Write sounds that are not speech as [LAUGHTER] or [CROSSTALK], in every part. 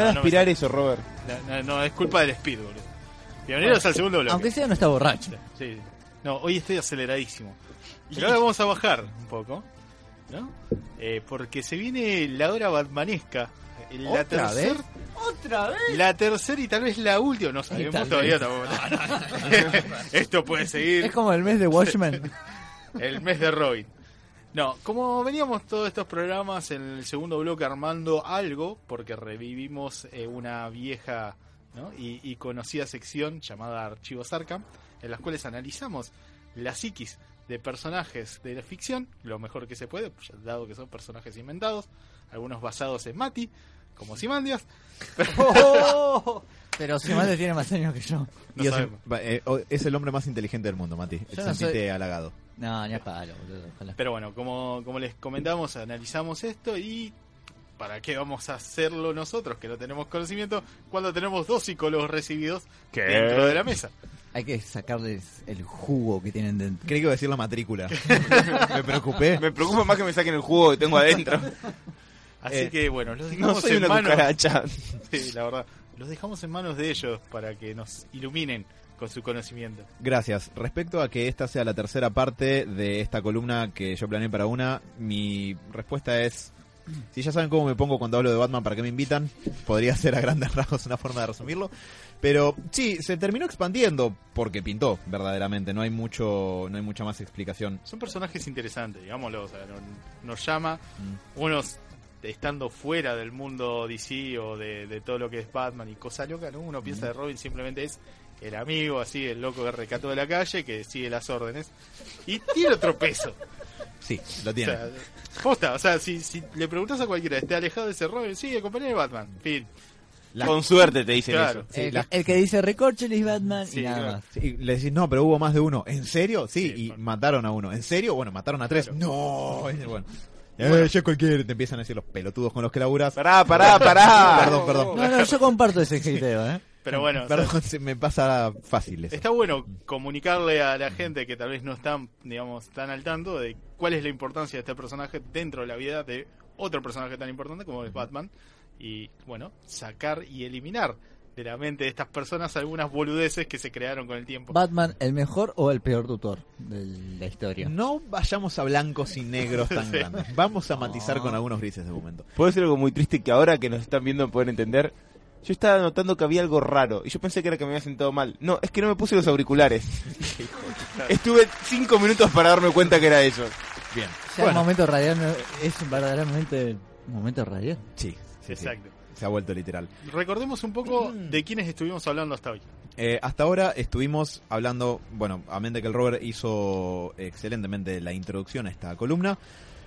Deja de No, no aspirar sale. eso, Robert. No, no, no, es culpa del speed, boludo. Bienvenidos al segundo bloque. Aunque sea no está borracho. Sí. No, hoy estoy aceleradísimo. Pero ahora vamos a bajar un poco, ¿no? Eh, porque se viene la hora batmanesca. La ¿Otra tercera. vez? ¿Otra vez? La tercera y tal vez la última, no sabemos todavía tampoco. [LAUGHS] Esto puede seguir. Es como el mes de Watchmen. [LAUGHS] El mes de Robin. No, como veníamos todos estos programas en el segundo bloque armando algo, porque revivimos eh, una vieja ¿no? y, y conocida sección llamada Archivos Arkham, en las cuales analizamos la psiquis de personajes de la ficción, lo mejor que se puede, ya dado que son personajes inventados, algunos basados en Mati, como Simandias. [LAUGHS] [LAUGHS] Pero si más tiene más años que yo. No Y es, sabemos. va, eh, o- es el hombre más inteligente del mundo, Mati. Yo no halagado. No, ni a palo, boludo. Ojalá. Pero bueno, como, como les comentamos, analizamos esto y ¿para qué vamos a hacerlo nosotros que no tenemos conocimiento cuando tenemos dos psicólogos recibidos dentro de la mesa? Hay que sacarles el jugo que tienen dentro. Creí que iba a decir la matrícula. [LAUGHS] Me preocupé. Me preocupa más que me saquen el jugo que tengo adentro. Así Eh, que bueno, los dejamos No soy en una manos. cucaracha. [LAUGHS] Sí, la verdad. Los dejamos en manos de ellos para que nos iluminen con su conocimiento. Gracias. Respecto a que esta sea la tercera parte de esta columna que yo planeé para una, mi respuesta es... Si ya saben cómo me pongo cuando hablo de Batman, ¿para qué me invitan? Podría ser a grandes [LAUGHS] rasgos una forma de resumirlo. Pero sí, se terminó expandiendo porque pintó, verdaderamente. No hay mucho, no hay mucha más explicación. Son personajes interesantes, digámoslo. O sea, nos llama, Mm. unos estando fuera del mundo DC o de, de todo lo que es Batman y cosa loca, ¿no? Uno piensa de Robin simplemente es el amigo, así, el loco que recató de la calle, que sigue las órdenes. Y tiene otro peso. Sí, lo O tiene. sea, posta, o sea, si, si le preguntas a cualquiera, ¿esté alejado de ese Robin? Sí, acompañé de Batman. Fin. La- Con suerte te dicen Claro. eso. Sí, el, la- el que dice recorcholis Batman Sí, y nada claro. más. Sí, le decís, no, pero hubo más de uno. ¿En serio? Sí, Sí, y mataron a uno. ¿En serio? Bueno, mataron a tres. Claro. No, es bueno. Eh, Bueno. yo cualquier, te empiezan a decir los pelotudos con los que laburas. Pará, pará, pará. Perdón, perdón. No, no, yo comparto ese hateo, ¿eh? Pero bueno, [LAUGHS] o sea, Perdón, se me pasa fácil eso. Está bueno comunicarle a la gente que tal vez no están, digamos, tan al tanto de cuál es la importancia de este personaje dentro de la vida de otro personaje tan importante como es Batman. Y bueno, sacar y eliminar de la mente de estas personas algunas boludeces que se crearon con el tiempo. Batman, ¿el mejor o el peor tutor de la historia? No vayamos a blancos y negros tan [LAUGHS] Sí. grandes. Vamos a matizar con algunos grises de momento. Puedo decir algo muy triste que ahora que nos están viendo pueden entender. Yo estaba notando que había algo raro y yo pensé que era que me había sentado mal. No, es que no me puse los auriculares. [LAUGHS] Estuve cinco minutos para darme cuenta que era eso. Bien. Ya el momento radial no- es verdaderamente un momento radial. Sí, sí, sí. Exacto. Se ha vuelto literal. Recordemos un poco de quiénes estuvimos hablando hasta hoy. Eh, hasta ahora estuvimos hablando, bueno, a mente que el Robert hizo excelentemente la introducción a esta columna.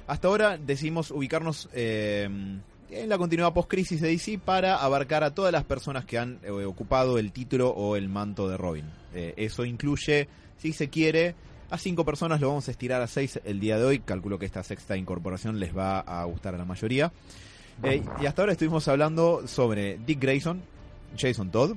Hasta ahora decidimos ubicarnos eh, en la continuidad post-crisis de DC para abarcar a todas las personas que han eh, ocupado el título o el manto de Robin. Eh, eso incluye, si se quiere, a cinco personas, lo vamos a estirar a seis el día de hoy. Calculo que esta sexta incorporación les va a gustar a la mayoría. Eh, y hasta ahora estuvimos hablando sobre Dick Grayson, Jason Todd,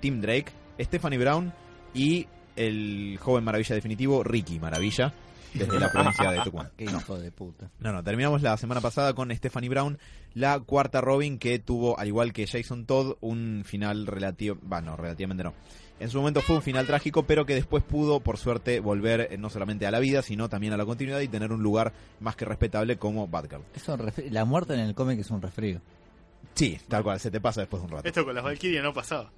Tim Drake, Stephanie Brown y el joven maravilla definitivo, Ricky Maravilla, desde la provincia de Tucumán. Qué hijo de puta. No, no, terminamos la semana pasada con Stephanie Brown, la cuarta Robin que tuvo, al igual que Jason Todd, un final relativo, bueno, relativamente no. En su momento fue un final trágico, pero que después pudo, por suerte, volver eh, no solamente a la vida, sino también a la continuidad y tener un lugar más que respetable como Batgirl. Es un refri- la muerte en el cómic es un resfrío. Sí, tal cual, se te pasa después de un rato. Esto con las Valkyrias no pasaba.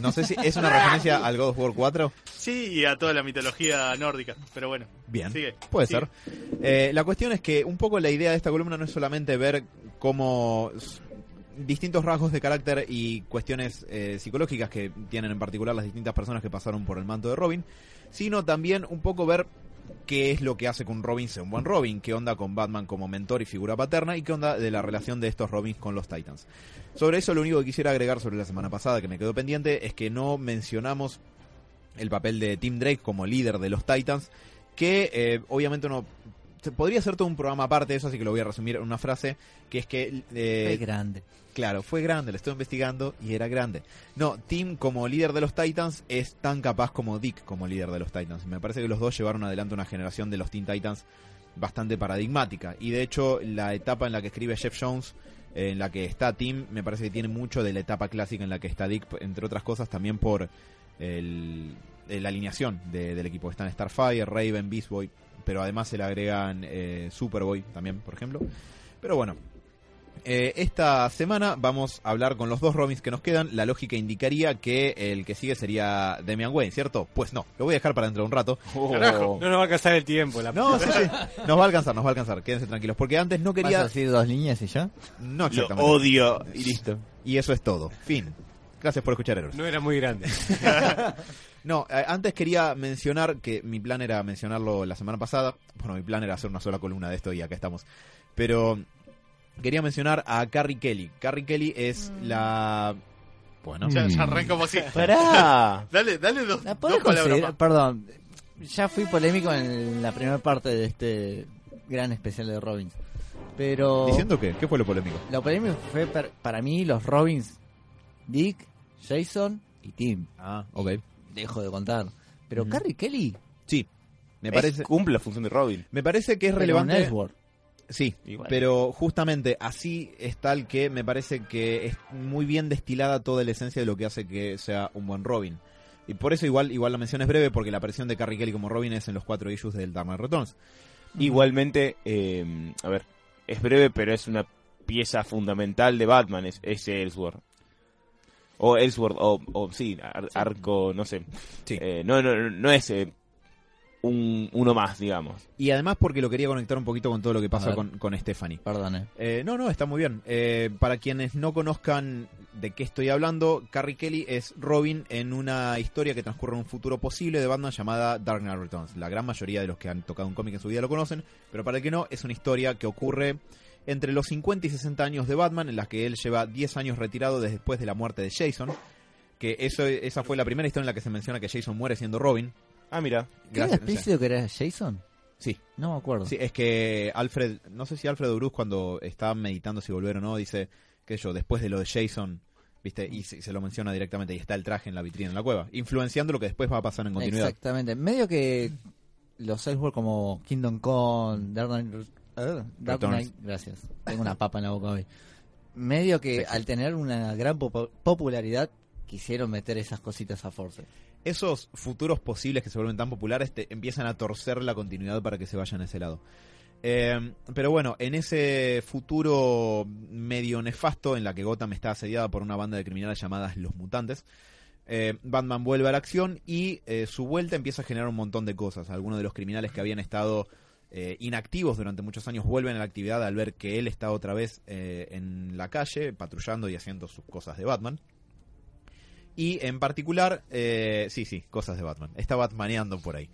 No sé si es una referencia [LAUGHS] al God of War 4. Sí, y a toda la mitología nórdica. Pero bueno, Bien, sigue. puede sigue. ser. Eh, la cuestión es que un poco la idea de esta columna no es solamente ver cómo distintos rasgos de carácter y cuestiones eh, psicológicas que tienen en particular las distintas personas que pasaron por el manto de Robin, sino también un poco ver qué es lo que hace que un Robin sea un buen Robin, qué onda con Batman como mentor y figura paterna y qué onda de la relación de estos Robins con los Titans. Sobre eso lo único que quisiera agregar sobre la semana pasada que me quedó pendiente es que no mencionamos el papel de Tim Drake como líder de los Titans, que eh, obviamente uno podría ser todo un programa aparte de eso, así que lo voy a resumir en una frase, que es que... eh, Es grande. Claro, fue grande, lo estoy investigando y era grande. No, Tim como líder de los Titans es tan capaz como Dick como líder de los Titans. Me parece que los dos llevaron adelante una generación de los Teen Titans bastante paradigmática. Y de hecho, la etapa en la que escribe Jeff Jones, eh, en la que está Tim, me parece que tiene mucho de la etapa clásica en la que está Dick, entre otras cosas también por el, la alineación de- del equipo. Están Starfire, Raven, Beast Boy, pero además se le agregan eh, Superboy también, por ejemplo. Pero bueno, eh, esta semana vamos a hablar con los dos Robins que nos quedan. La lógica indicaría que el que sigue sería Damian Wayne, ¿cierto? Pues no, lo voy a dejar para dentro de un rato. Oh. No nos va a alcanzar el tiempo. La No, sí, sí, nos va a alcanzar, nos va a alcanzar, quédense tranquilos. Porque antes no ¿Vas a quería... decir dos líneas y ya? No Lo exactamente. odio y listo. Y eso es todo. Fin. Gracias por escuchar, Héroes. No era muy grande. [LAUGHS] No, eh, antes quería mencionar que mi plan era mencionarlo la semana pasada. Bueno, mi plan era hacer una sola columna de esto y acá estamos. Pero quería mencionar a Carrie Kelly. Carrie Kelly es la... Bueno, Ya, ya arrancamos así. Pará. [LAUGHS] Dale, dale dos, ¿La dos palabras. Perdón, ya fui polémico en la primera parte de este gran especial de Robins. Pero ¿Diciendo qué? ¿Qué fue lo polémico? lo polémico fue per- para mí los Robins, Dick, Jason y Tim. Ah, ok. Dejo de contar. Pero. Carrie Kelly, Sí, me Es- parece... cumple la función de Robin. Me parece que es pero relevante... un Ellsworth. Sí, Igual. pero justamente así es tal que me parece que es muy bien destilada toda la esencia de lo que hace que sea un buen Robin. Y por eso igual igual la mención es breve porque la aparición de Carrie Kelly como Robin es en los cuatro issues del Dark Knight Returns. Igualmente, eh, a ver, es breve, pero es una pieza fundamental de Batman, es, es Ellsworth. O Ellsworth, o, o sí, ar- arco, no sé. Sí. Eh, no, no, no es eh, un, uno más, digamos. Y además porque lo quería conectar un poquito con todo lo que pasa con, con Stephanie. Perdón, eh. Eh, no, no, está muy bien. Eh, para quienes no conozcan de qué estoy hablando, Carrie Kelly es Robin en una historia que transcurre en un futuro posible de Batman llamada Dark Knight Returns. La gran mayoría de los que han tocado un cómic en su vida lo conocen, pero para el que no, es una historia que ocurre entre los 50 y 60 años de Batman, en la que él lleva 10 años retirado después de la muerte de Jason. Que eso, esa fue la primera historia en la que se menciona que Jason muere siendo Robin. Ah, mira. ¿Qué era explícito que era Jason? Sí. No me acuerdo. Sí, es que Alfred, no sé si Alfred Bruce cuando estaba meditando si volver o no, dice que yo, después de lo de Jason, viste, y se, se lo menciona directamente y está el traje en la vitrina en la cueva, influenciando lo que después va a pasar en continuidad. Exactamente. Medio que los Ellsworth como Kingdom Come, Dark Eh, Dark. Knight- gracias. Tengo una papa en la boca hoy. Medio que al tener una gran popu- popularidad quisieron meter esas cositas a Force. Esos futuros posibles que se vuelven tan populares te empiezan a torcer la continuidad para que se vayan a ese lado. Eh, pero bueno, en ese futuro medio nefasto en la que Gotham está asediada por una banda de criminales llamadas Los Mutantes, eh, Batman vuelve a la acción y eh, su vuelta empieza a generar un montón de cosas. Algunos de los criminales que habían estado eh, inactivos durante muchos años vuelven a la actividad al ver que él está otra vez eh, en la calle, patrullando y haciendo sus cosas de Batman. Y en particular, eh, sí, sí, cosas de Batman. Está Batmaneando por ahí.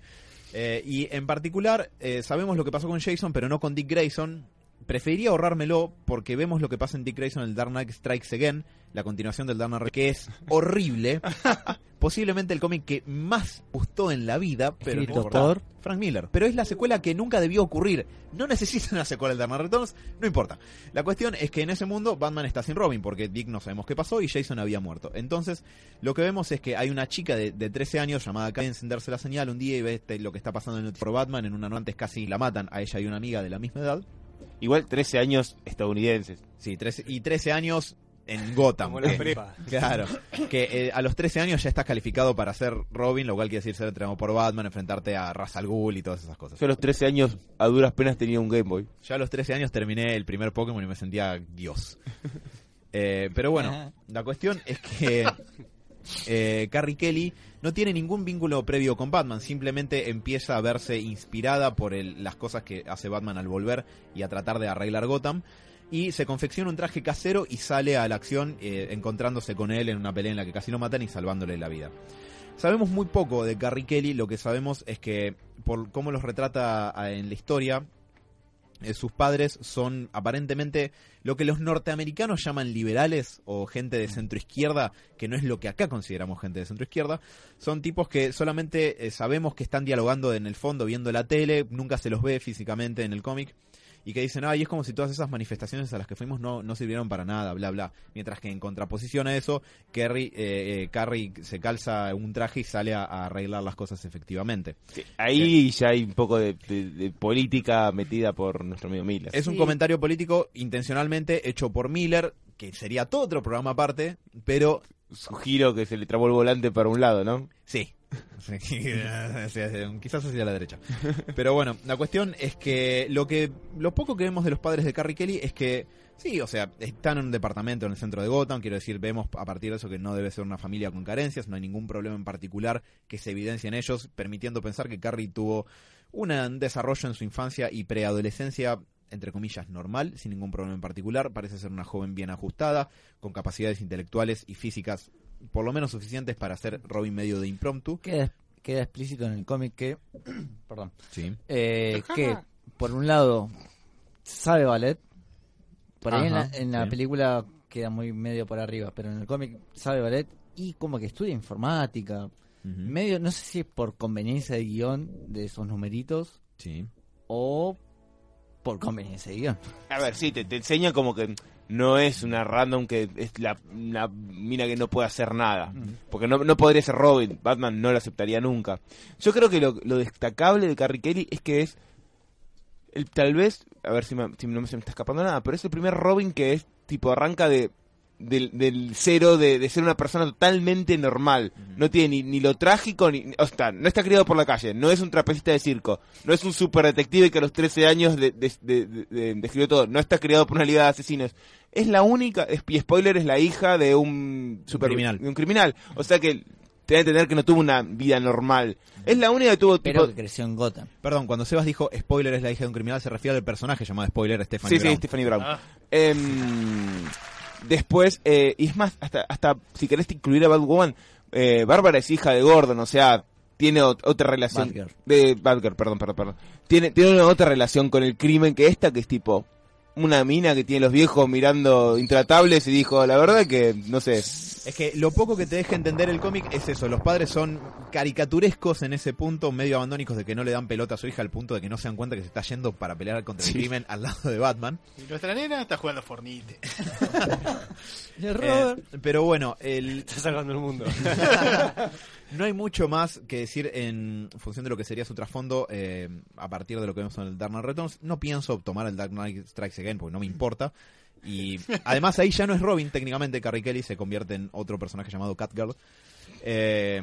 Eh, y en particular, sabemos lo que pasó con Jason, pero no con Dick Grayson. Preferiría ahorrármelo porque vemos lo que pasa en Dick Grayson en el Dark Knight Strikes Again, la continuación del Dark Knight, que es horrible. [LAUGHS] Posiblemente el cómic que más gustó en la vida, pero Escrito no por- Frank Miller. Pero es la secuela que nunca debió ocurrir. No necesita una secuela Dark Knight Returns, no importa. La cuestión es que en ese mundo Batman está sin Robin, porque Dick no sabemos qué pasó y Jason había muerto. Entonces, lo que vemos es que hay una chica de, de 13 años llamada Karen encenderse la señal un día y ve este- lo que está pasando en el por Batman. En una noche antes casi la matan a ella y una amiga de la misma edad. Igual 13 años estadounidenses. Sí, 13, y 13 años en Gotham. Como la que- prepa. Claro, que eh, a los 13 años ya estás calificado para ser Robin, lo cual quiere decir ser entrenado por Batman, enfrentarte a Ra's al Ghul y todas esas cosas. Yo a los 13 años a duras penas tenía un Game Boy. Ya a los 13 años terminé el primer Pokémon y me sentía Dios. [LAUGHS] Eh, pero bueno, la cuestión es que eh, Carrie Kelly no tiene ningún vínculo previo con Batman, simplemente empieza a verse inspirada por el- las cosas que hace Batman al volver y a tratar de arreglar Gotham. Y se confecciona un traje casero y sale a la acción eh, encontrándose con él en una pelea en la que casi lo matan y salvándole la vida. Sabemos muy poco de Carrie Kelly, lo que sabemos es que por cómo los retrata en la historia, eh, sus padres son aparentemente lo que los norteamericanos llaman liberales o gente de centro izquierda, que no es lo que acá consideramos gente de centro izquierda. Son tipos que solamente eh, sabemos que están dialogando en el fondo, viendo la tele, nunca se los ve físicamente en el cómic. Y que dicen, ay, es como si todas esas manifestaciones a las que fuimos no, no sirvieron para nada, bla, bla. Mientras que en contraposición a eso, Kerry, eh, eh, Carrie se calza un traje y sale a, a arreglar las cosas efectivamente. Sí, ahí ya hay un poco de, de- de política metida por nuestro amigo Miller. Es un comentario político intencionalmente hecho por Miller, que sería todo otro programa aparte, pero su giro que se le trabó el volante para un lado, ¿no? sí. [LAUGHS] Quizás hacia la derecha. Pero bueno, la cuestión es que lo que lo poco que vemos de los padres de Carrie Kelly es que sí, o sea, están en un departamento en el centro de Gotham, quiero decir, vemos a partir de eso que no debe ser una familia con carencias, no hay ningún problema en particular que se evidencia en ellos, permitiendo pensar que Carrie tuvo un desarrollo en su infancia y preadolescencia entre comillas, normal, sin ningún problema en particular. Parece ser una joven bien ajustada, con capacidades intelectuales y físicas por lo menos suficientes para ser Robin medio de impromptu. Queda, queda explícito en el cómic que, [CLEARS THROAT] perdón, Sí. eh, que por un lado sabe ballet, por ahí en la, en la sí. película queda muy medio por arriba, pero en el cómic sabe ballet y como que estudia informática, medio, no sé si es por conveniencia de guion de esos numeritos Sí. o por conveniencia de guion. A ver, sí, te, te enseña como que no es una random que es la, la mina que no puede hacer nada. Porque no, no podría ser Robin, Batman no lo aceptaría nunca. Yo creo que lo, lo destacable de Carrie Kelly es que es el, tal vez, a ver si, me- si no me, se me está escapando nada, pero es el primer Robin que es tipo arranca de del, del cero de, de ser una persona totalmente normal. No tiene ni, ni lo trágico, ni, o sea, no está criado por la calle, no es un trapecista de circo, no es un super detective que a los 13 años de, de- de- de- de- describió todo, no está criado por una liga de asesinos. Es la única, y spoiler, es la hija de un, super, criminal. de un criminal. O sea que te da a entender que no tuvo una vida normal. Es la única que tuvo Pero que creció en Gotham. Perdón, cuando Sebas dijo spoiler es la hija de un criminal, se refiere al personaje llamado spoiler Stephanie Sí, sí, Brown. Stephanie Brown. Ah. Em, después, eh, y es más, hasta, hasta si querés incluir a Batwoman, eh, Bárbara es hija de Gordon, o sea, tiene ot- otra relación. Batgirl. De Batgirl, perdón, perdón, perdón. Tiene, tiene una otra relación con el crimen que esta, que es tipo una mina que tiene los viejos mirando intratables y dijo, la verdad que, no sé, Es que lo poco que te deja entender el cómic es eso, los padres son caricaturescos en ese punto, medio abandónicos de que no le dan pelota a su hija al punto de que no se dan cuenta que se está yendo para pelear contra el Sí. crimen al lado de Batman. Y nuestra nena está jugando Fornite. [LAUGHS] Eh, pero bueno, el, Está salvando el mundo. [LAUGHS] no hay mucho más que decir en función de lo que sería su trasfondo eh, a partir de lo que vemos en el Dark Knight Returns. No pienso tomar el Dark Knight Strikes Again porque no me importa. Y [LAUGHS] además ahí ya no es Robin, técnicamente Carrie Kelly se convierte en otro personaje llamado Catgirl. Eh,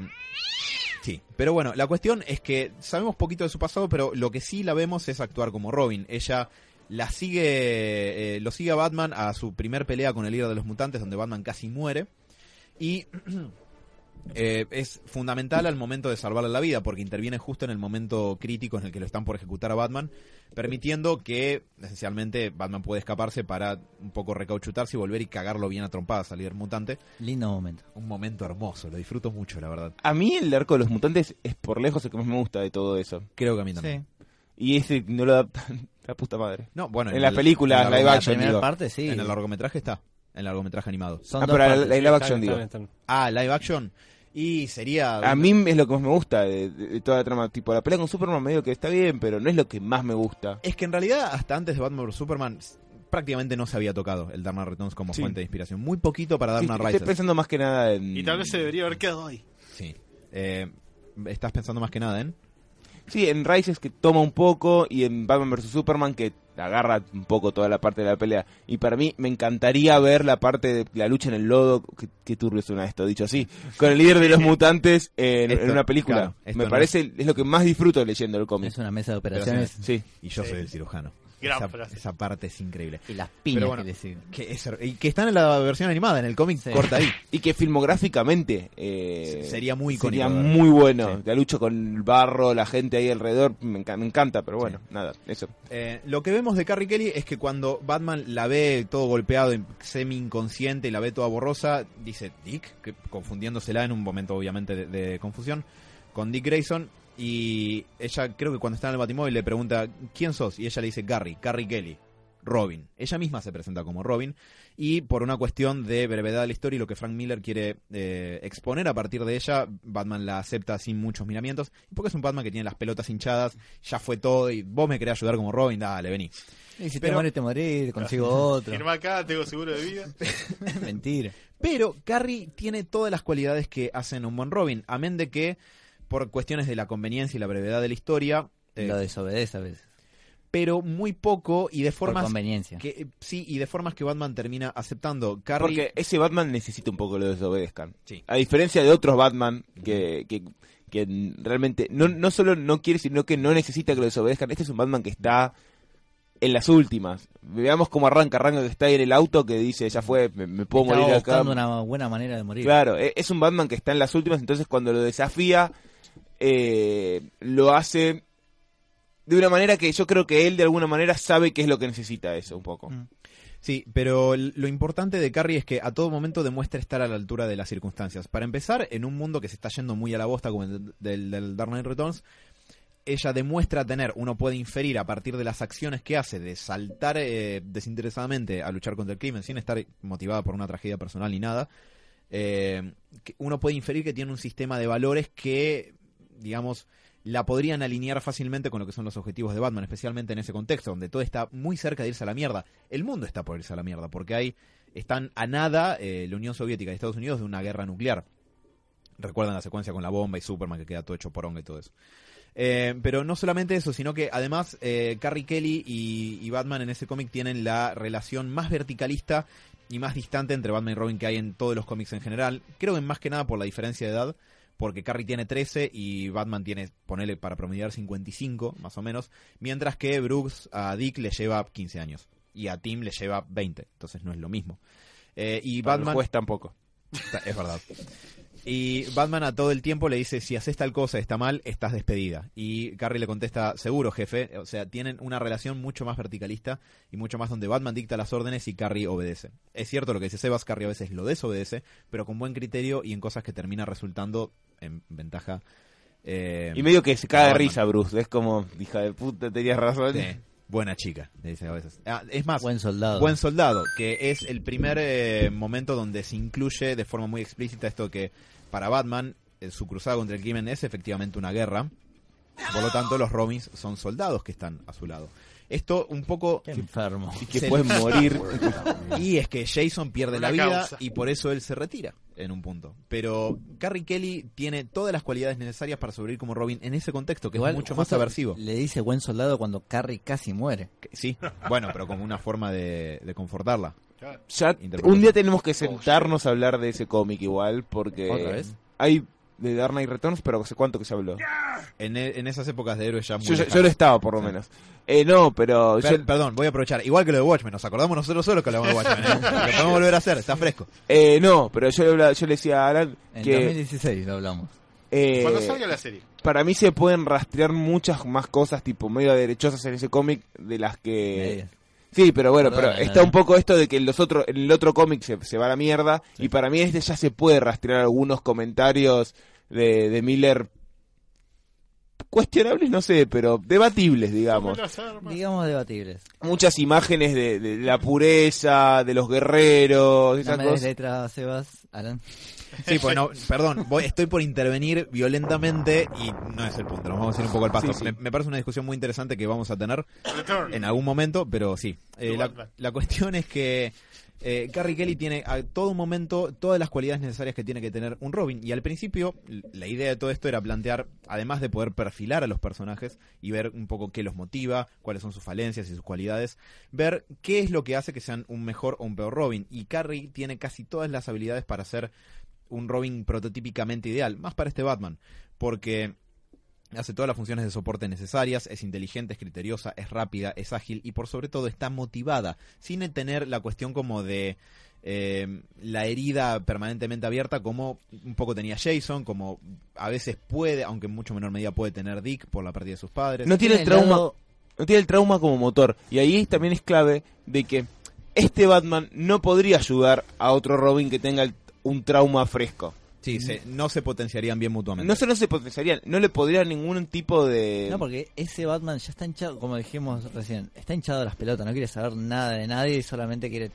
sí, pero bueno, la cuestión es que sabemos poquito de su pasado, pero lo que sí la vemos es actuar como Robin. Ella la sigue, eh, lo sigue a Batman a su primer pelea con el líder de los mutantes, donde Batman casi muere. Y [CLEARS THROAT] eh, es fundamental al momento de salvarle la vida, porque interviene justo en el momento crítico en el que lo están por ejecutar a Batman, permitiendo que esencialmente Batman puede escaparse para un poco recauchutarse y volver y cagarlo bien a trompadas al líder mutante. Lindo momento. Un momento hermoso, lo disfruto mucho, la verdad. a mí el arco de los mutantes es por lejos el que más me gusta de todo eso. Creo que a mí también. Y ese no lo adaptan, [LAUGHS] la puta madre. No, bueno, En la el- película, en live largo- La action, primera digo. parte sí. En el largometraje está. En el largometraje animado. Son Ah, dos pero la, partes. la live action, digo. están- están. Ah, live action. Y sería. A mí es lo que más me gusta de, de- de toda la trama. Tipo, la pelea con Superman medio que está bien, pero no es lo que más me gusta. Es que en realidad, hasta antes de Batman vs Superman, prácticamente no se había tocado el Dark Returns como Sí. fuente de inspiración. Muy poquito para Dark Sí, Knight estoy Rises. pensando más que nada en... Y tal vez se debería haber quedado ahí. Sí. Eh, estás pensando más que nada en. Sí, en Rises que toma un poco y en Batman vs Superman que agarra un poco toda la parte de la pelea. Y para mí me encantaría ver la parte de la lucha en el lodo. Qué, qué turbio suena esto, dicho así. Con el líder de los mutantes en, una película. claro, me no parece, es lo que más disfruto leyendo el cómic. Es una mesa de operaciones. Sí. Y yo soy el cirujano. Gran esa, frase. esa parte es increíble. Y las piñas bueno, que. Que, es- y que están en la versión animada, en el cómic Sí. corta ahí. [LAUGHS] Y que filmográficamente eh, Sería muy icónico sería muy bueno. Sí. La lucha con el barro, la gente ahí alrededor, me, enca- me encanta, pero bueno, nada, eso. Eh, lo que vemos de Carrie Kelly es que cuando Batman la ve todo golpeado, semi inconsciente y la ve toda borrosa, dice Dick, que, confundiéndosela en un momento obviamente de, de confusión, con Dick Grayson. Y ella creo que cuando está en el Batimóvil le pregunta, ¿quién sos? Y ella le dice, Gary, Carrie Kelly, Robin. Ella misma se presenta como Robin. Y por una cuestión de brevedad de la historia y lo que Frank Miller quiere eh, exponer a partir de ella, Batman la acepta sin muchos miramientos. Y porque es un Batman que tiene las pelotas hinchadas, ya fue todo y vos me querés ayudar como Robin, dale, vení. Y si Pero- te morís, te morís, consigo [LAUGHS] otro. Firma acá, tengo seguro de vida. [LAUGHS] Mentira. Pero Carrie tiene todas las cualidades que hacen un buen Robin, amén de que por cuestiones de la conveniencia y la brevedad de la historia, eh, Lo desobedece a veces. pero muy poco y de Por formas conveniencia. que eh, sí y de formas que Batman termina aceptando. Carrie Porque ese Batman necesita un poco lo desobedezcan. Sí. A diferencia de otros Batman que, que, que realmente no, no solo no quiere, sino que no necesita que lo desobedezcan. Este es un Batman que está en las últimas. Veamos cómo arranca, arranca que está ahí en el auto que dice, ya fue, me, me puedo Estaba morir acá. buscando una buena manera de morir. Claro, e- es un Batman que está en las últimas, entonces cuando lo desafía, eh, lo hace de una manera que yo creo que él de alguna manera sabe qué es lo que necesita eso, un poco. Mm. Sí, pero lo importante de Carrie es que a todo momento demuestra estar a la altura de las circunstancias. Para empezar, en un mundo que se está yendo muy a la bosta como el del, del Dark Knight Returns, ella demuestra tener, uno puede inferir a partir de las acciones que hace de saltar eh, desinteresadamente a luchar contra el crimen sin estar motivada por una tragedia personal ni nada, eh, uno puede inferir que tiene un sistema de valores que, digamos, la podrían alinear fácilmente con lo que son los objetivos de Batman, especialmente en ese contexto, donde todo está muy cerca de irse a la mierda. El mundo está por irse a la mierda, porque hay están a nada eh, la Unión Soviética y Estados Unidos de una guerra nuclear. Recuerdan la secuencia con la bomba y Superman que queda todo hecho poronga y todo eso. Eh, pero no solamente eso, sino que además eh, Carrie Kelly y, y Batman en ese cómic tienen la relación más verticalista y más distante entre Batman y Robin que hay en todos los cómics en general. Creo que más que nada por la diferencia de edad, porque Carrie tiene 13 y Batman tiene, ponele para promediar 55, más o menos, mientras que Brooks a Dick le lleva 15 años y a Tim le lleva 20, entonces no es lo mismo. Eh, y Para Batman... juez tampoco. Es verdad. [LAUGHS] Y Batman a todo el tiempo le dice, si haces tal cosa está mal, estás despedida. Y Carrie le contesta, seguro jefe. O sea, tienen una relación mucho más verticalista y mucho más donde Batman dicta las órdenes y Carrie obedece. Es cierto lo que dice Sebas, Carrie a veces lo desobedece, pero con buen criterio y en cosas que termina resultando en ventaja. eh, Y medio que se cae de risa, Bruce. Es como, hija de puta, tenías razón. sí, [LAUGHS] buena chica, le dice a veces. Ah, es más, Buen soldado. Buen Soldado, que es el primer eh, momento donde se incluye de forma muy explícita esto que para Batman eh, su cruzada contra el crimen es efectivamente una guerra. Por lo tanto, los Robins son soldados que están a su lado. Esto un poco... Qué enfermo. Y que Se- pueden morir. [LAUGHS] Y es que Jason pierde Una la vida causa. y por eso él se retira en un punto. Pero Carrie Kelly tiene todas las cualidades necesarias para sobrevivir como Robin en ese contexto, que Igual, es mucho más aversivo. Le dice buen soldado cuando Carrie casi muere. Sí, bueno, pero como una forma de, de confortarla. Ya, un día tenemos que sentarnos a hablar de ese cómic igual, porque ¿Otra vez? hay de Dark Knight Returns, pero ¿hace cuánto que se habló? En, e- en esas épocas de héroes ya muy Yo, yo, no estaba, por lo Sí. menos. Eh, no, pero... Per- yo- perdón, voy a aprovechar. Igual que lo de Watchmen, nos acordamos nosotros solos que hablamos de Watchmen. ¿eh? [LAUGHS] Lo podemos volver a hacer, está fresco. eh, no, pero yo, le yo le decía a Alan En que 2016 lo hablamos. eh, Cuando salga la serie. para mí se pueden rastrear muchas más cosas tipo medio derechosas en ese cómic de las que... Medias. Sí, pero bueno, Perdón, pero está un poco esto de que en los otros, en el otro cómic se, se va a la mierda y para mí este ya se puede rastrear algunos comentarios de, de Miller cuestionables, no sé, pero debatibles, digamos. Digamos debatibles. Muchas imágenes de, de la pureza, de los guerreros, esas No me des cosas. letra, Sebas, Alan. Sí, pues no, perdón, voy, estoy por intervenir violentamente y no es el punto, nos vamos a ir un poco al pasto. Sí, sí. Me, me parece una discusión muy interesante que vamos a tener en algún momento, pero sí. Eh, la, cuestión es que eh, Carrie Kelly tiene a todo momento todas las cualidades necesarias que tiene que tener un Robin. Y al principio, la idea de todo esto era plantear, además de poder perfilar a los personajes y ver un poco qué los motiva, cuáles son sus falencias y sus cualidades, ver qué es lo que hace que sean un mejor o un peor Robin. Y Carrie tiene casi todas las habilidades para ser un Robin prototípicamente ideal, más para este Batman, porque Hace todas las funciones de soporte necesarias, es inteligente, es criteriosa, es rápida, es ágil y por sobre todo está motivada, sin tener la cuestión como de eh, la herida permanentemente abierta como un poco tenía Jason, como a veces puede, aunque en mucho menor medida puede tener Dick por la pérdida de sus padres. No tiene el trauma, lado- no tiene el trauma como motor. Y ahí también es clave de que este Batman no podría ayudar a otro Robin que tenga el- un trauma fresco. Sí, se- no se potenciarían bien mutuamente. No solo se potenciarían, no le podría ningún tipo de... No, porque ese Batman ya está hinchado, como dijimos recién, está hinchado de las pelotas, no quiere saber nada de nadie y solamente quiere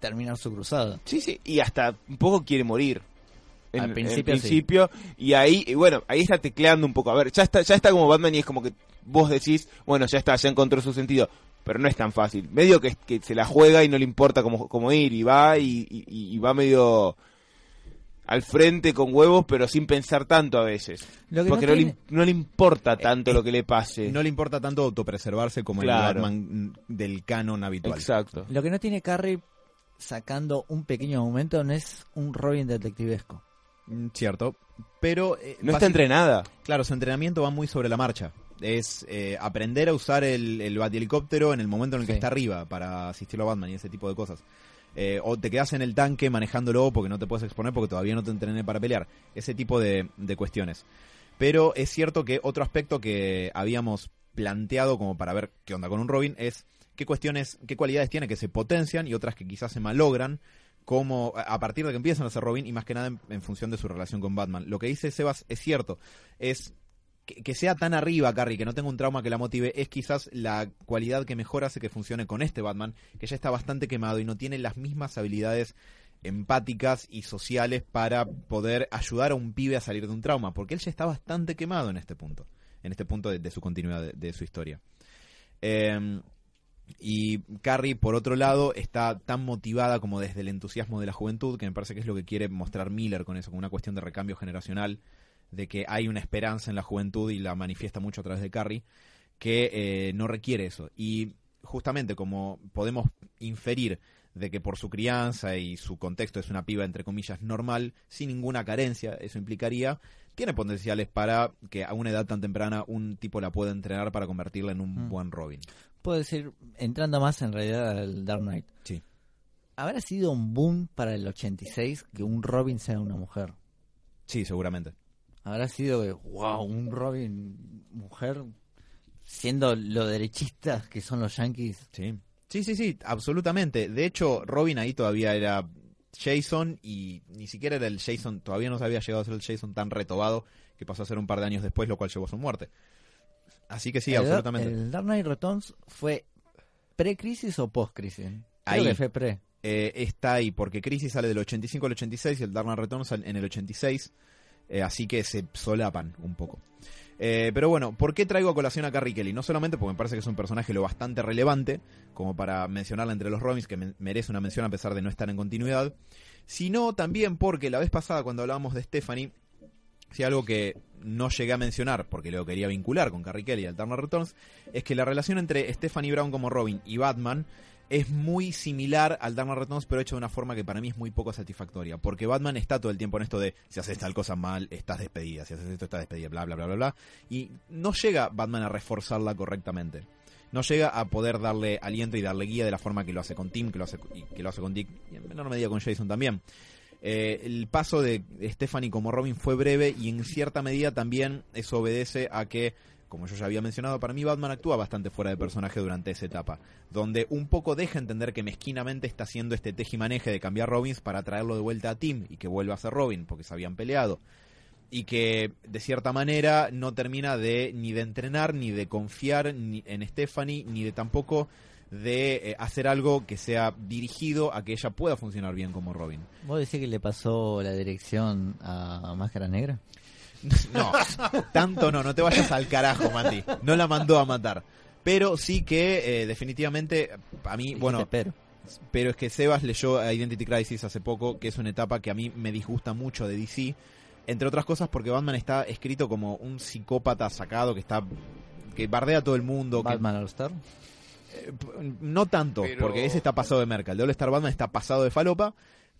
terminar su cruzada. Sí, sí, y hasta un poco quiere morir. En, Al en principio, sí. y ahí, y bueno, ahí está tecleando un poco. A ver, ya está, ya está como Batman y es como que vos decís, bueno, ya está, ya encontró su sentido. Pero no es tan fácil. Medio que, que se la juega y no le importa cómo, cómo ir, y va y, y- y va medio al frente con huevos, pero sin pensar tanto a veces. Lo que Porque no no, le, tiene- no le importa tanto eh, lo que le pase. No le importa tanto autopreservarse como Claro. el Batman del canon habitual. Exacto. Lo que no tiene Carrie sacando un pequeño momento no es un Robin detectivesco. Mm, Cierto. Pero. eh, No está entrenada. Claro, su entrenamiento va muy sobre la marcha. Es eh, aprender a usar el, el helicóptero en el momento en el que Sí. está arriba para asistirlo a Batman y ese tipo de cosas. Eh, o te quedas en el tanque manejándolo porque no te puedes exponer porque todavía no te entrené para pelear. Ese tipo de, de cuestiones. Pero es cierto que otro aspecto que habíamos planteado como para ver qué onda con un Robin es qué cuestiones, qué cualidades tiene que se potencian y otras que quizás se malogran como a partir de que empiezan a ser Robin y más que nada en, en función de su relación con Batman. Lo que dice Sebas es cierto, es que, sea tan arriba Carrie, que no tenga un trauma que la motive, es quizás la cualidad que mejor hace que funcione con este Batman, que ya está bastante quemado y no tiene las mismas habilidades empáticas y sociales para poder ayudar a un pibe a salir de un trauma, porque él ya está bastante quemado en este punto, en este punto de, su continuidad de, su historia. Eh, y Carrie, por otro lado, está tan motivada como desde el entusiasmo de la juventud, que me parece que es lo que quiere mostrar Miller con eso, como una cuestión de recambio generacional, de que hay una esperanza en la juventud y la manifiesta mucho a través de Carrie, que eh, no requiere eso. Y justamente como podemos inferir de que por su crianza y su contexto es una piba, entre comillas, normal, sin ninguna carencia, eso implicaría, tiene potenciales para que a una edad tan temprana un tipo la pueda entrenar para convertirla en un Mm. buen Robin. Puedo decir, entrando más en realidad al Dark Knight. Sí. ¿Habrá sido un boom para el 86 que un Robin sea una mujer? Sí, seguramente. Habrá sido wow, un Robin mujer siendo lo derechistas que son los yankees. Sí. Sí, sí, sí, absolutamente. De hecho, Robin ahí todavía era Jason y ni siquiera era el Jason, todavía no se había llegado a ser el Jason tan retobado que pasó a ser un par de años después, lo cual llevó a su muerte. Así que sí, el, absolutamente. ¿El Dark Knight Returns fue pre-crisis o post-crisis? Ahí. que fue pre. Eh, está ahí porque Crisis sale del 85 al 86 y el Dark Knight Returns sale en el 86, eh, así que se solapan un poco. Eh, pero bueno, ¿por qué traigo a colación a Carrie Kelly? No solamente porque me parece que es un personaje lo bastante relevante, como para mencionarla entre los Robins, que me- merece una mención a pesar de no estar en continuidad, sino también porque la vez pasada cuando hablábamos de Stephanie, si algo que no llegué a mencionar, porque lo quería vincular con Carrie Kelly y Alterna Returns, es que la relación entre Stephanie Brown como Robin y Batman es muy similar al Dark Knight Returns, pero hecho de una forma que para mí es muy poco satisfactoria. Porque Batman está todo el tiempo en esto de si haces tal cosa mal, estás despedida, si haces esto, estás despedida, bla, bla, bla, bla, bla. Y no llega Batman a reforzarla correctamente. No llega a poder darle aliento y darle guía de la forma que lo hace con Tim, que lo hace, y que lo hace con Dick, y en menor medida con Jason también. Eh, el paso de Stephanie como Robin fue breve y en cierta medida también eso obedece a que, como yo ya había mencionado, para mí Batman actúa bastante fuera de personaje durante esa etapa, donde un poco deja entender que mezquinamente está haciendo este tejimaneje de cambiar Robins para traerlo de vuelta a Tim y que vuelva a ser Robin porque se habían peleado y que de cierta manera no termina de ni de entrenar ni de confiar en Stephanie ni de tampoco de eh, hacer algo que sea dirigido a que ella pueda funcionar bien como Robin. ¿Vos decís que le pasó la dirección a Máscara Negra? No, tanto no, no te vayas al carajo, Mati. No la mandó a matar. Pero sí que eh, definitivamente a mí, bueno, pero. pero es que Sebas leyó Identity Crisis hace poco, que es una etapa que a mí me disgusta mucho de DC, entre otras cosas porque Batman está escrito como un psicópata sacado que está que bardea a todo el mundo, que Batman All Star. eh, no tanto, Pero- porque ese está pasado de merca. El de All Star Batman está pasado de falopa,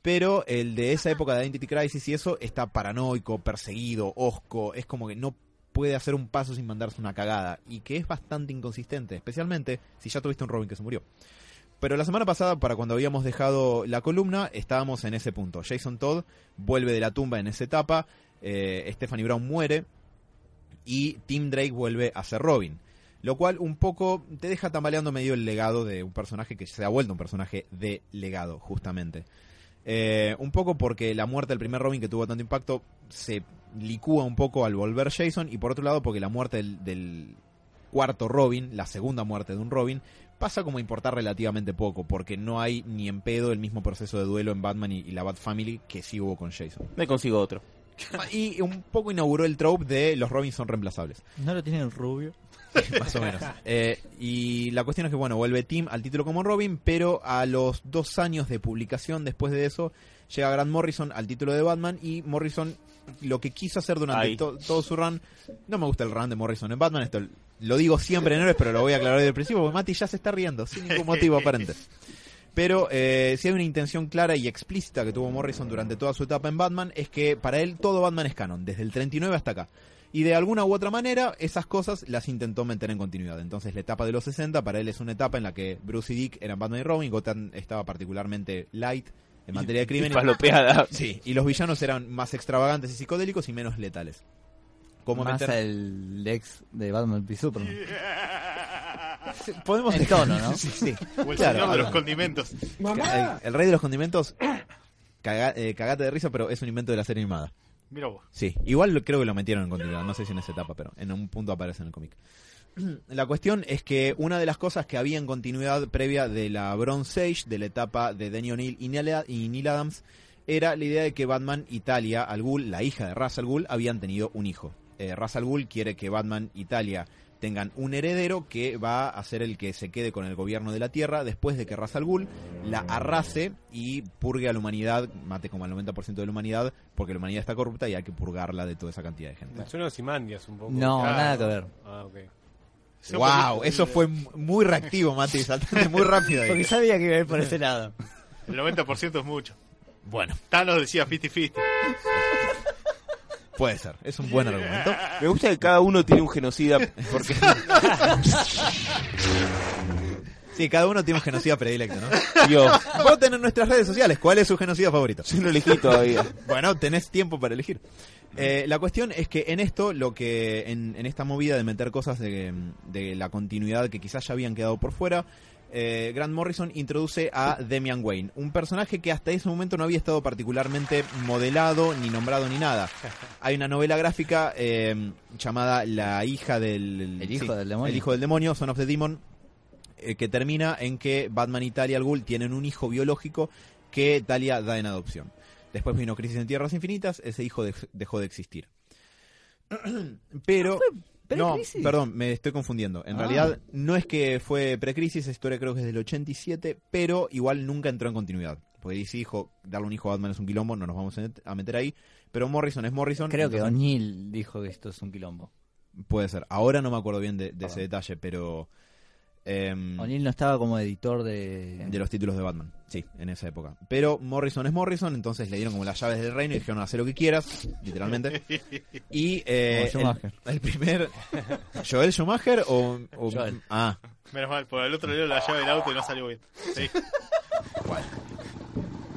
pero el de esa época de Identity Crisis y eso está paranoico, perseguido, osco. Es como que no puede hacer un paso sin mandarse una cagada y que es bastante inconsistente, especialmente si ya tuviste un Robin que se murió. Pero la semana pasada, para cuando habíamos dejado la columna, estábamos en ese punto. Jason Todd vuelve de la tumba en esa etapa, eh, Stephanie Brown muere y Tim Drake vuelve a ser Robin. Lo cual un poco te deja tambaleando medio el legado de un personaje que se ha vuelto un personaje de legado, justamente. Eh, un poco porque la muerte del primer Robin que tuvo tanto impacto se licúa un poco al volver Jason y por otro lado porque la muerte del, del cuarto Robin, la segunda muerte de un Robin, pasa como a importar relativamente poco porque no hay ni en pedo el mismo proceso de duelo en Batman y, y la Bat Family que sí hubo con Jason. Me consigo otro. Y un poco inauguró el trope de los Robins son reemplazables. ¿No lo tiene el rubio? [LAUGHS] más o menos. Eh, y la cuestión es que, bueno, vuelve Tim al título como Robin, pero a los dos años de publicación después de eso, llega Grant Morrison al título de Batman y Morrison lo que quiso hacer durante to- todo su run, no me gusta el run de Morrison en Batman, esto lo digo siempre en héroes, pero lo voy a aclarar desde el principio, porque Mati ya se está riendo, sin ningún motivo aparente. Pero eh, si hay una intención clara y explícita que tuvo Morrison durante toda su etapa en Batman, es que para él todo Batman es canon, desde el 39 hasta acá. Y de alguna u otra manera, esas cosas las intentó meter en continuidad. Entonces, la etapa de los 60 para él es una etapa en la que Bruce y Dick eran Batman y Robin, Gotham estaba particularmente light en materia de crimen. Y. [LAUGHS] Sí, y los villanos eran más extravagantes y psicodélicos y menos letales. Como Más meter... el ex de Batman v Superman. [LAUGHS] Podemos En tono, ¿no? sí, sí. O el Claro, señor de los condimentos. El, el rey de los condimentos, caga- eh, cagate de risa, pero es un invento de la serie animada. Mira vos. Sí, igual creo que lo metieron en continuidad, no sé si en esa etapa, pero en un punto aparece en el cómic. [CLEARS THROAT] La cuestión es que una de las cosas que había en continuidad previa de la Bronze Age, de la etapa de Denny O'Neill y y Neil Adams, era la idea de que Batman y Talia al Ghul, la hija de Ra's al Ghul, habían tenido un hijo. Eh, Ra's al Ghul quiere que Batman y Talia tengan un heredero que va a ser el que se quede con el gobierno de la Tierra después de que Ra's al Ghul la arrase y purgue a la humanidad, mate como al 90% de la humanidad, porque la humanidad está corrupta y hay que purgarla de toda esa cantidad de gente. Me suena a Ozymandias un poco. No, Claro. nada que ver. Ah, ok. Sea un ¡Wow! Eso fue muy reactivo, Mati, saltaste muy rápido ahí. Porque sabía que iba a ir por ese lado. El 90% es mucho. Bueno, Thanos decía 50-50. Puede ser, es un buen argumento. Me gusta que cada uno tiene un genocida porque Sí, cada uno tiene un genocida predilecto, ¿no? yo, Voten en nuestras redes sociales, ¿cuál es su genocida favorito? yo no elegí todavía. Bueno, tenés tiempo para elegir. Eh, la cuestión es que en esto, lo que en, en esta movida de meter cosas de, de la continuidad que quizás ya habían quedado por fuera, eh, Grant Morrison introduce a Demian Wayne, un personaje que hasta ese momento no había estado particularmente modelado, ni nombrado, ni nada. [LAUGHS] Hay una novela gráfica eh, llamada La hija del... El hijo del demonio. El hijo del demonio, Son of the Demon, eh, que termina en que Batman y Talia al Ghul tienen un hijo biológico que Talia da en adopción. Después vino Crisis en Tierras Infinitas, ese hijo dej- dejó de existir. [CLEARS THROAT] Pero... No, ¿Precrisis? perdón, me estoy confundiendo. En Ah. realidad no es que fue precrisis, esa historia creo que es del 87, pero igual nunca entró en continuidad. Porque DC dijo, darle un hijo a Batman es un quilombo, no nos vamos a met- a meter ahí. Pero Morrison es Morrison. Creo que O'Neill dijo que esto es un quilombo. Puede ser. Ahora no me acuerdo bien de, de ese detalle, pero... em, O'Neill no estaba como editor de... de los títulos de Batman, sí, en esa época. Pero Morrison es Morrison, entonces le dieron como las llaves del reino y dijeron, haz lo que quieras, literalmente. [LAUGHS] Y eh, el, el primer... ¿Joel Schumacher o...? o- Joel. Ah, Menos mal, por el otro le dio la llave del auto y no salió bien. Sí.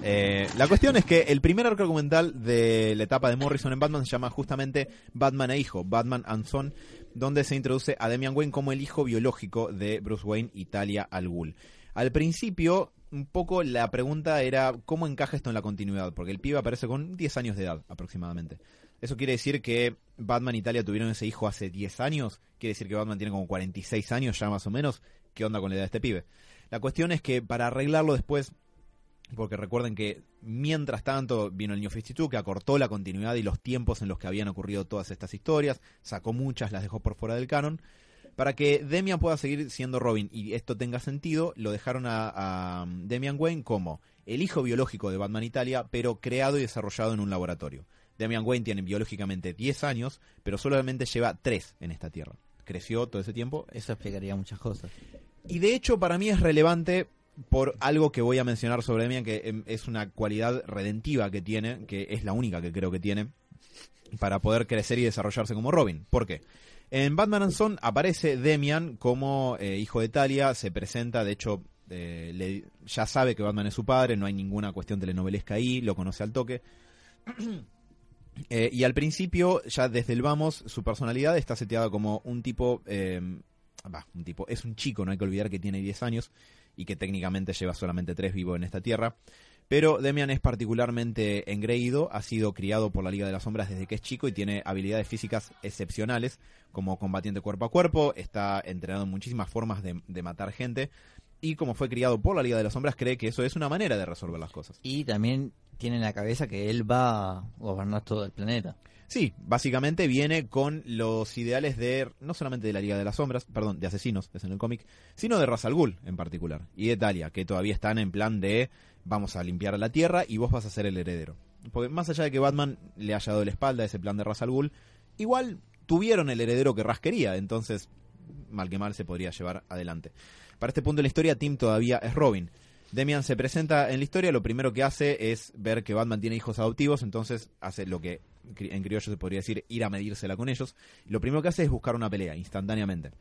Eh, la cuestión es que el primer arco argumental de la etapa de Morrison en Batman se llama justamente Batman e Hijo, Batman and Son, donde se introduce a Damian Wayne como el hijo biológico de Bruce Wayne y Talia al Ghul. Al principio, un poco la pregunta era cómo encaja esto en la continuidad, porque el pibe aparece con 10 años de edad aproximadamente. Eso quiere decir que Batman y Talia tuvieron ese hijo hace 10 años, quiere decir que Batman tiene como 46 años ya más o menos. ¿Qué onda con la edad de este pibe? La cuestión es que para arreglarlo después porque recuerden que mientras tanto vino el New 52 que acortó la continuidad y los tiempos en los que habían ocurrido todas estas historias, sacó muchas, las dejó por fuera del canon. Para que Demian pueda seguir siendo Robin y esto tenga sentido, lo dejaron a, a Demian Wayne como el hijo biológico de Batman Italia, pero creado y desarrollado en un laboratorio. Demian Wayne tiene biológicamente 10 años, pero solamente lleva 3 en esta tierra. Creció todo ese tiempo, Eso explicaría muchas cosas. y de hecho, para mí es relevante por algo que voy a mencionar sobre Demian, que em, es una cualidad redentiva que tiene, que es la única que creo que tiene. para poder crecer y desarrollarse como Robin. ¿Por qué? En Batman and Son aparece Demian como eh, hijo de Talia, se presenta, de hecho, eh, ya sabe que Batman es su padre, no hay ninguna cuestión telenovelesca ahí, lo conoce al toque. [CLEARS THROAT] Eh, y al principio, ya desde el vamos, su personalidad está seteada como un tipo, eh, va, un tipo, es un chico, no hay que olvidar que tiene 10 años y que técnicamente lleva solamente 3 vivo en esta tierra. Pero Demian es particularmente engreído, ha sido criado por la Liga de las Sombras desde que es chico y tiene habilidades físicas excepcionales como combatiente cuerpo a cuerpo, está entrenado en muchísimas formas de, de matar gente y como fue criado por la Liga de las Sombras cree que eso es una manera de resolver las cosas. Y también tiene en la cabeza que él va a gobernar todo el planeta. Sí, básicamente viene con los ideales de, no solamente de la Liga de las Sombras, perdón, de asesinos, es en el cómic, sino de Ra's al Ghul en particular, y de Talia, que todavía están en plan de vamos a limpiar la Tierra y vos vas a ser el heredero. Porque más allá de que Batman le haya dado la espalda a ese plan de Ra's al Ghul, igual tuvieron el heredero que Ra's quería, entonces mal que mal se podría llevar adelante. Para este punto de la historia, Tim todavía es Robin. Demian se presenta en la historia, lo primero que hace es ver que Batman tiene hijos adoptivos, entonces hace lo que en criollo se podría decir ir a medírsela con ellos. Lo primero que hace es buscar una pelea instantáneamente.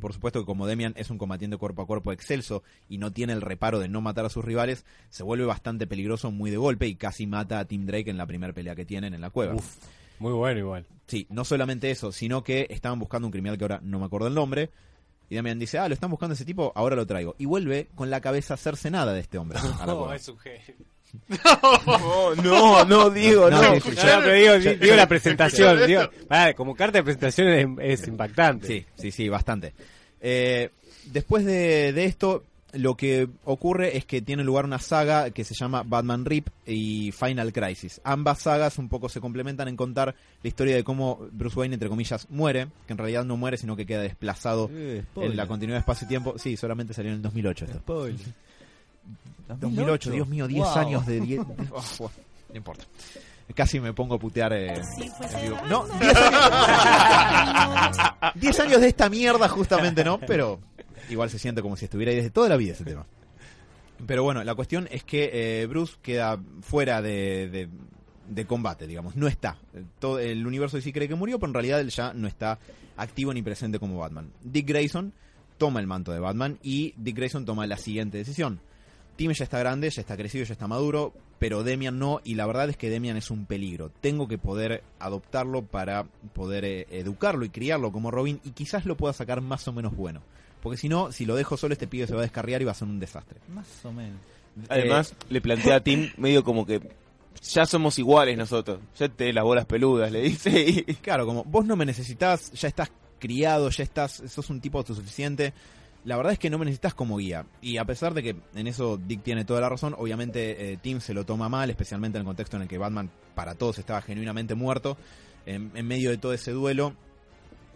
Por supuesto que como Demian es un combatiente cuerpo a cuerpo excelso y no tiene el reparo de no matar a sus rivales, se vuelve bastante peligroso muy de golpe y casi mata a Tim Drake en la primera pelea que tienen en la cueva. Uf, muy bueno igual. Sí, no solamente eso, sino que estaban buscando un criminal que ahora no me acuerdo el nombre. Y Damian dice, ah, lo están buscando ese tipo, ahora lo traigo. Y vuelve con la cabeza cercenada de este hombre. [LAUGHS] a la Oh, cueva. es un genio. [LAUGHS] No, no, no, digo, No, no. sí, sí, No, no, pero digo, di- digo la [LAUGHS] presentación. Digo, vale, como carta de presentación es, es impactante. Sí, sí, sí, bastante. Eh, después de, de esto, lo que ocurre es que tiene lugar una saga que se llama Batman Rip y Final Crisis. Ambas sagas un poco se complementan en contar la historia de cómo Bruce Wayne, entre comillas, muere, que en realidad no muere, sino que queda desplazado en la continuidad de espacio y tiempo. Sí, solamente salió en el 2008 esto. 2008, Dios mío, 10 Wow. años de 10. de- oh, bueno, no importa. Casi me pongo a putear eh, en vivo. No, 10 años. 10 años de esta mierda, justamente, ¿no? Pero igual se siente como si estuviera ahí desde toda la vida ese tema. Pero bueno, la cuestión es que eh, Bruce queda fuera de, de- combate, digamos. No está. Todo, el universo sí cree que murió, pero en realidad él ya no está activo ni presente como Batman. Dick Grayson toma el manto de Batman y Dick Grayson toma la siguiente decisión. Tim ya está grande, ya está crecido, ya está maduro, pero Demian no, y la verdad es que Demian es un peligro. Tengo que poder adoptarlo para poder eh, educarlo y criarlo como Robin, y quizás lo pueda sacar más o menos bueno. Porque si no, si lo dejo solo, este pibe se va a descarriar y va a ser un desastre. Más o menos. Además, le plantea a Tim medio como que ya somos iguales nosotros. Ya te las bolas peludas, le dice. [LAUGHS] Y... Eh, claro, como vos no me necesitas, ya estás criado, ya estás, sos un tipo autosuficiente. La verdad es que no me necesitas como guía. Y a pesar de que en eso Dick tiene toda la razón, obviamente eh, Tim se lo toma mal, especialmente en el contexto en el que Batman para todos estaba genuinamente muerto. En, en medio de todo ese duelo,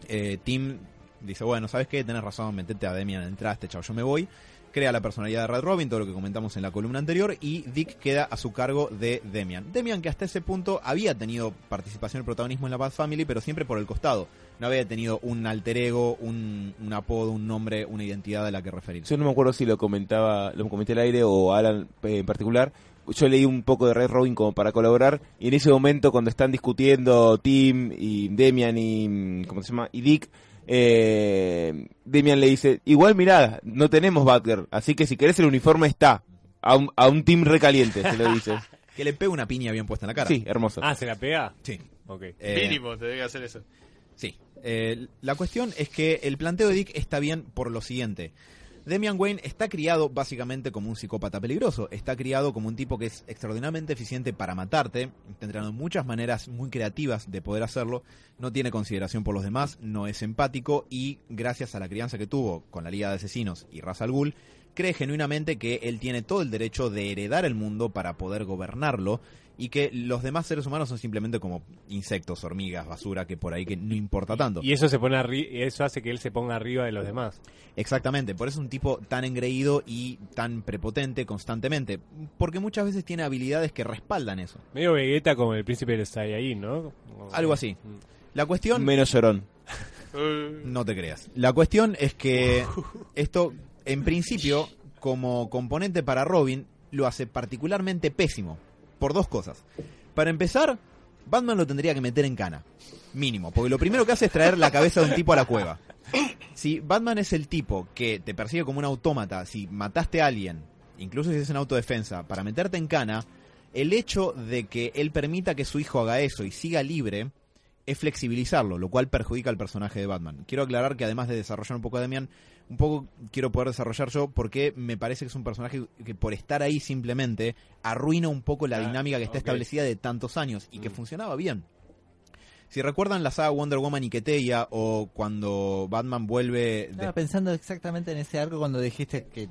eh, Tim dice, bueno, ¿sabes qué? Tenés razón, metete a Demian, entraste, chao, yo me voy. Crea la personalidad de Red Robin, todo lo que comentamos en la columna anterior, y Dick queda a su cargo de Demian. Demian que hasta ese punto había tenido participación y protagonismo en la Bat Family, pero siempre por el costado. No había tenido un alter ego, un, apodo, un nombre, una identidad a la que referirse. Yo no me acuerdo si lo comentaba, lo comenté al aire o Alan eh, en particular. Yo leí un poco de Red Robin como para colaborar y en ese momento cuando están discutiendo Tim y Demian y ¿cómo se llama? y Dick eh, Demian le dice, igual mirá, no tenemos Batgirl, así que si querés el uniforme está. A un, a un team recaliente, se lo dice. [LAUGHS] Que le pega una piña bien puesta en la cara. Sí, hermoso. Ah, ¿se la pega? Sí. Ok. Eh, Mínimo, te debe hacer eso. Sí. Eh, la cuestión es que el planteo de Dick está bien por lo siguiente. Demian Wayne está criado básicamente como un psicópata peligroso. Está criado como un tipo que es extraordinariamente eficiente para matarte. Entrenando muchas maneras muy creativas de poder hacerlo. No tiene consideración por los demás, no es empático y gracias a la crianza que tuvo con la Liga de Asesinos y Ra's al Ghul, cree genuinamente que él tiene todo el derecho de heredar el mundo para poder gobernarlo y que los demás seres humanos son simplemente como insectos, hormigas, basura, que por ahí que no importa tanto. Y eso se pone eso hace que él se ponga arriba de los demás. Exactamente, por eso es un tipo tan engreído y tan prepotente constantemente, porque muchas veces tiene habilidades que respaldan eso. Medio Vegeta como el príncipe de ahí, ¿no? Algo así. Mm. La cuestión, Menos llorón. [LAUGHS] No te creas, la cuestión es que [LAUGHS] esto, en principio, como componente para Robin, lo hace particularmente pésimo, por dos cosas. Para empezar, Batman lo tendría que meter en cana. Mínimo. Porque lo primero que hace es traer la cabeza de un tipo a la cueva. Si Batman es el tipo que te persigue como un autómata, si mataste a alguien, incluso si es en autodefensa, para meterte en cana, el hecho de que él permita que su hijo haga eso y siga libre es flexibilizarlo, lo cual perjudica al personaje de Batman. Quiero aclarar que además de desarrollar un poco a Demian, un poco quiero poder desarrollar yo porque me parece que es un personaje que por estar ahí simplemente arruina un poco la Ah, dinámica que está establecida de tantos años y que Mm. funcionaba bien. Si recuerdan la saga Wonder Woman y Keteia o cuando Batman vuelve de- Estaba pensando exactamente en ese arco cuando dijiste que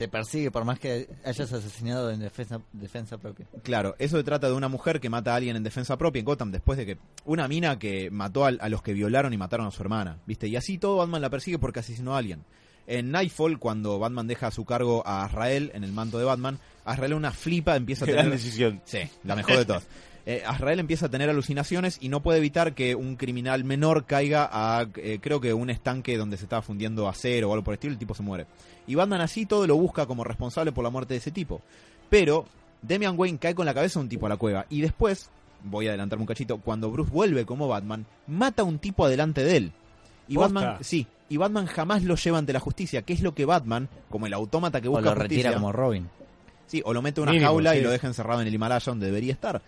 te persigue por más que hayas asesinado en defensa, defensa propia. Claro, eso se trata de una mujer que mata a alguien en defensa propia en Gotham después de que una mina que mató a, los que violaron y mataron a su hermana, ¿viste? Y así todo Batman la persigue porque asesinó a alguien. En Nightfall, cuando Batman deja a su cargo a Azrael en el manto de Batman, Azrael una flipa empieza a Gran tener... decisión. Sí, la mejor de todas. [LAUGHS] Eh, Azrael empieza a tener alucinaciones y no puede evitar que un criminal menor caiga a, eh, creo que un estanque donde se estaba fundiendo acero o algo por el estilo, el tipo se muere. Y Batman así todo lo busca como responsable por la muerte de ese tipo. Pero Damian Wayne cae con la cabeza de un tipo a la cueva y después, voy a adelantarme un cachito, cuando Bruce vuelve como Batman, mata a un tipo adelante de él. Y ¿Posta? Batman, sí, y Batman jamás lo lleva ante la justicia, que es lo que Batman, como el autómata que O busca lo retira justicia, como Robin. Sí, o lo mete en una Mínimo, jaula y lo deja encerrado en el Himalaya donde debería estar.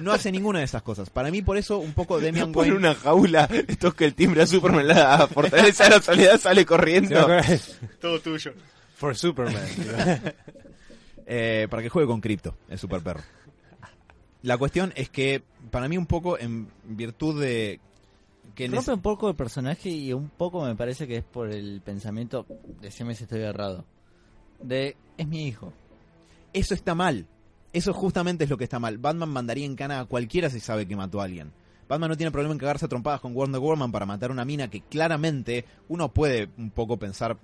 No hace ninguna de esas cosas. Para mí, por eso, un poco [LAUGHS] Damian Pone Wayne... una jaula, toca el timbre a Superman, la fortaleza de la soledad sale corriendo. Todo tuyo. For Superman. [LAUGHS] eh, para que juegue con Crypto, el super perro. La cuestión es que, para mí, un poco en virtud de... que Rompe un poco el personaje y un poco me parece que es por el pensamiento, decime si estoy errado, de es mi hijo. Eso está mal. Eso justamente es lo que está mal. Batman mandaría en cana a cualquiera si sabe que mató a alguien. Batman no tiene problema en cagarse a trompadas con Wonder Woman para matar a una mina que claramente uno puede un poco pensar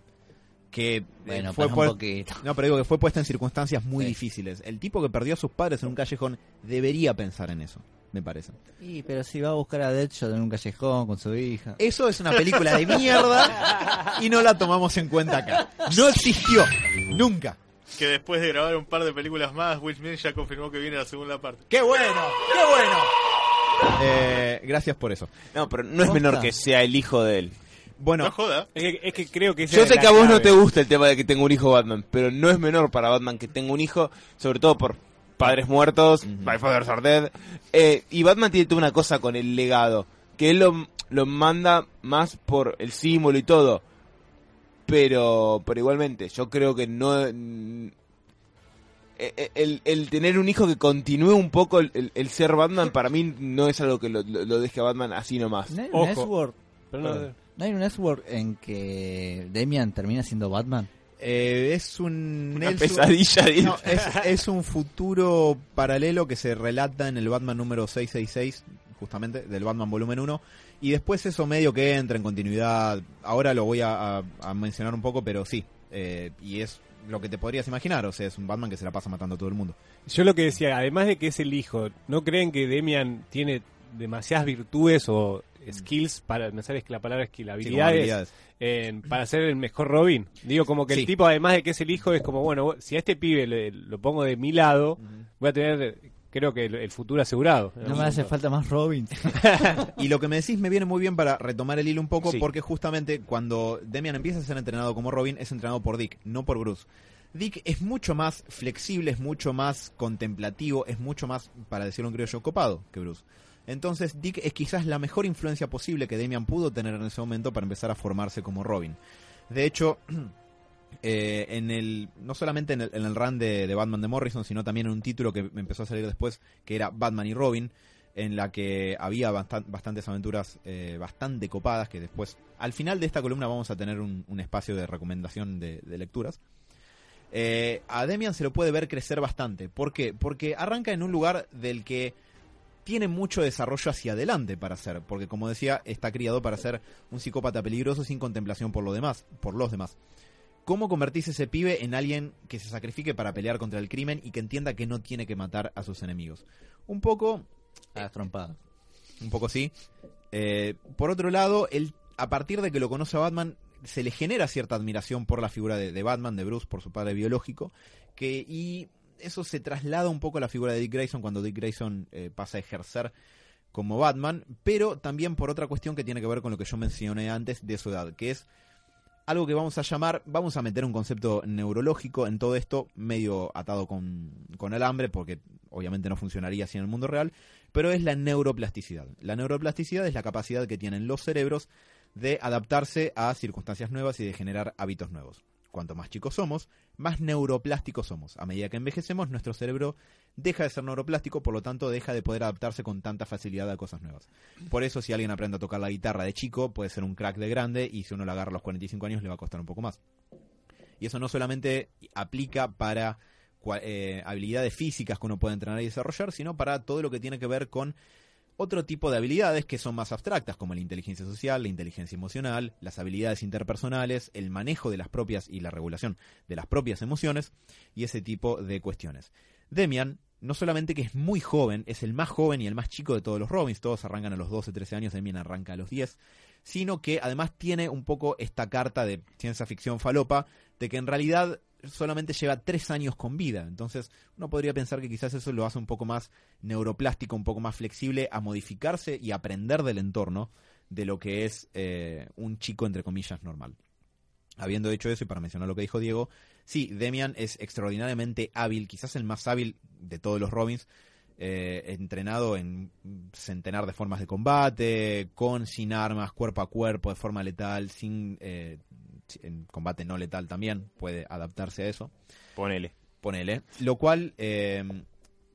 que eh, Bueno, fue un poquito. No, pero digo que fue puesta en circunstancias muy Sí. difíciles. El tipo que perdió a sus padres en un callejón debería pensar en eso, me parece. Y pero si va a buscar a Deadshot en un callejón con su hija. Eso es una película de mierda y no la tomamos en cuenta acá. No existió, nunca. Que después de grabar un par de películas más, Will Smith ya confirmó que viene la segunda parte. ¡Qué bueno! ¡Qué bueno! Eh, gracias por eso. No, pero no es menor que sea el hijo de él. Bueno, No joda. es, que, es que creo que Yo sé que a vos no te gusta el tema de que tenga un hijo Batman, pero no es menor para Batman que tenga un hijo, sobre todo por padres muertos. My Fathers Are Dead. Eh, y Batman tiene toda una cosa con el legado, que él lo, lo manda más por el símbolo y todo. Pero, pero igualmente, yo creo que no... mm, eh, El, el tener un hijo que continúe un poco el, el- el ser Batman, para mí no es algo que lo, lo- lo deje a Batman así nomás. ¿No hay un Ojo. Perdón, ¿no hay un Elseworld en que Damian termina siendo Batman? eh, es un... Una pesadilla. No, es, es un futuro paralelo que se relata en el Batman número 666, justamente, del Batman volumen 1. Y después eso medio que entra en continuidad. Ahora lo voy a, a- a mencionar un poco, pero sí. eh, y es lo que te podrías imaginar. O sea, es un Batman que se la pasa matando a todo el mundo. Yo lo que decía, además de que es el hijo, ¿no creen que Demian tiene demasiadas virtudes o skills para, no sabes que la palabra es Sí, como habilidades, habilidades. en- para ser el mejor Robin? Digo, como que Sí. el tipo, además de que es el hijo, es como, bueno, si a este pibe le- lo pongo de mi lado, voy a tener, creo que el, el futuro asegurado. No me hace falta más Robin. [LAUGHS] Y lo que me decís me viene muy bien para retomar el hilo un poco, Sí. porque justamente cuando Demian empieza a ser entrenado como Robin, es entrenado por Dick, no por Bruce. Dick es mucho más flexible, es mucho más contemplativo, es mucho más, para decirlo en criollo, copado que Bruce. Entonces Dick es quizás la mejor influencia posible que Damian pudo tener en ese momento para empezar a formarse como Robin. De hecho, [CLEARS THROAT] eh, en el no solamente en el, en el run de, Batman de Morrison, sino también en un título que empezó a salir después, que era Batman y Robin, en la que había bastan- bastantes aventuras eh, bastante copadas, que después, al final de esta columna vamos a tener un, espacio de recomendación de, de lecturas. Eh, a Demian se lo puede ver crecer bastante. ¿Por qué? Porque arranca en un lugar del que tiene mucho desarrollo hacia adelante para ser, porque como decía, está criado para ser un psicópata peligroso sin contemplación por lo demás, por los demás. ¿Cómo convertirse ese pibe en alguien que se sacrifique para pelear contra el crimen y que entienda que no tiene que matar a sus enemigos? Un poco A las trompadas. un poco sí. Eh, por otro lado, él, a partir de que lo conoce a Batman, se le genera cierta admiración por la figura de, de Batman, de Bruce, por su padre biológico, que y eso se traslada un poco a la figura de Dick Grayson cuando Dick Grayson eh, pasa a ejercer como Batman, pero también por otra cuestión que tiene que ver con lo que yo mencioné antes de su edad, que es algo que vamos a llamar, vamos a meter un concepto neurológico en todo esto, medio atado con, con alambre, porque obviamente no funcionaría así en el mundo real, pero es la neuroplasticidad. La neuroplasticidad es la capacidad que tienen los cerebros de adaptarse a circunstancias nuevas y de generar hábitos nuevos. Cuanto más chicos somos, más neuroplásticos somos. A medida que envejecemos, nuestro cerebro deja de ser neuroplástico, por lo tanto deja de poder adaptarse con tanta facilidad a cosas nuevas. Por eso si alguien aprende a tocar la guitarra de chico, puede ser un crack de grande y si uno la agarra a los 45 años le va a costar un poco más. Y eso no solamente aplica para eh, habilidades físicas que uno puede entrenar y desarrollar, sino para todo lo que tiene que ver con otro tipo de habilidades que son más abstractas, como la inteligencia social, la inteligencia emocional, las habilidades interpersonales, el manejo de las propias y la regulación de las propias emociones y ese tipo de cuestiones. Demian, no solamente que es muy joven, es el más joven y el más chico de todos los Robins, todos arrancan a los 12, 13 años, Demian arranca a los 10, sino que además tiene un poco esta carta de ciencia ficción falopa, de que en realidad solamente lleva tres años con vida. Entonces, uno podría pensar que quizás eso lo hace un poco más neuroplástico, un poco más flexible a modificarse y aprender del entorno de lo que es eh, un chico, entre comillas, normal. Habiendo dicho eso, y para mencionar lo que dijo Diego, sí, Demian es extraordinariamente hábil, quizás el más hábil de todos los Robins, eh, entrenado en centenar de formas de combate, con, sin armas, cuerpo a cuerpo, de forma letal, sin eh, en combate no letal también, puede adaptarse a eso, Ponele. ponele. Lo cual, eh,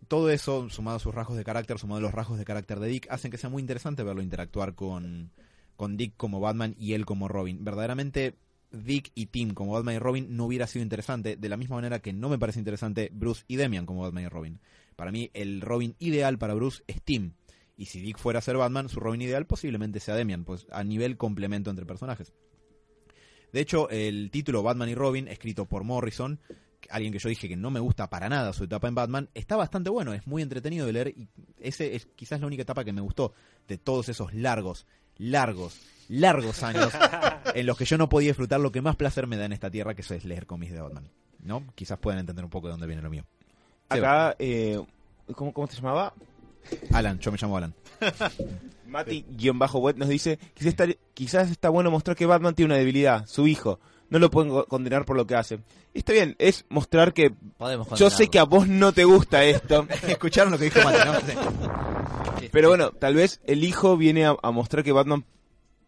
todo eso, sumado a sus rasgos de carácter, sumado a los rasgos de carácter de Dick, hacen que sea muy interesante verlo interactuar con, con Dick como Batman y él como Robin. Verdaderamente, Dick y Tim como Batman y Robin no hubiera sido interesante, de la misma manera que no me parece interesante Bruce y Demian como Batman y Robin. Para mí, el Robin ideal para Bruce es Tim. Y si Dick fuera a ser Batman, su Robin ideal posiblemente sea Demian, pues a nivel complemento entre personajes. De hecho, el título Batman y Robin, escrito por Morrison, alguien que yo dije que no me gusta para nada su etapa en Batman, está bastante bueno, es muy entretenido de leer y ese es quizás la única etapa que me gustó de todos esos largos, largos, largos años [LAUGHS] en los que yo no podía disfrutar lo que más placer me da en esta tierra, que eso es leer cómics de Batman. ¿No? Quizás puedan entender un poco de dónde viene lo mío. Acá, eh, ¿cómo, ¿cómo se llamaba? Alan, yo me llamo Alan. [LAUGHS] Mati-Wet nos dice, quizás está, quizás está bueno mostrar que Batman tiene una debilidad, su hijo. No lo pueden co- condenar por lo que hace. Y está bien, es mostrar que Podemos yo sé que a vos no te gusta esto, [LAUGHS] Escucharon lo que dijo Mate, ¿no? Pero bueno, tal vez el hijo viene a, a mostrar que Batman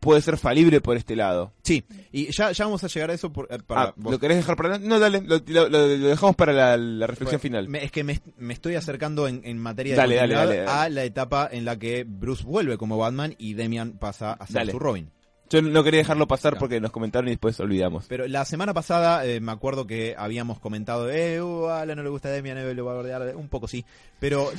puede ser falible por este lado. Sí, y ya, ya vamos a llegar a eso por, eh, para Ah. ¿Lo querés dejar para adelante? No, dale, lo, lo- lo- lo dejamos para la, la reflexión final. me- es que me, me estoy acercando en, en materia Dale, de dale, dale, dale. a la etapa en la que Bruce vuelve como Batman y Demian pasa a ser su Robin. Yo no quería dejarlo pasar No. porque nos comentaron y después olvidamos. Pero la semana pasada eh, me acuerdo que habíamos comentado, eh, uh, a Alan no le gusta Demian, eh, lo va a bordear, un poco sí, pero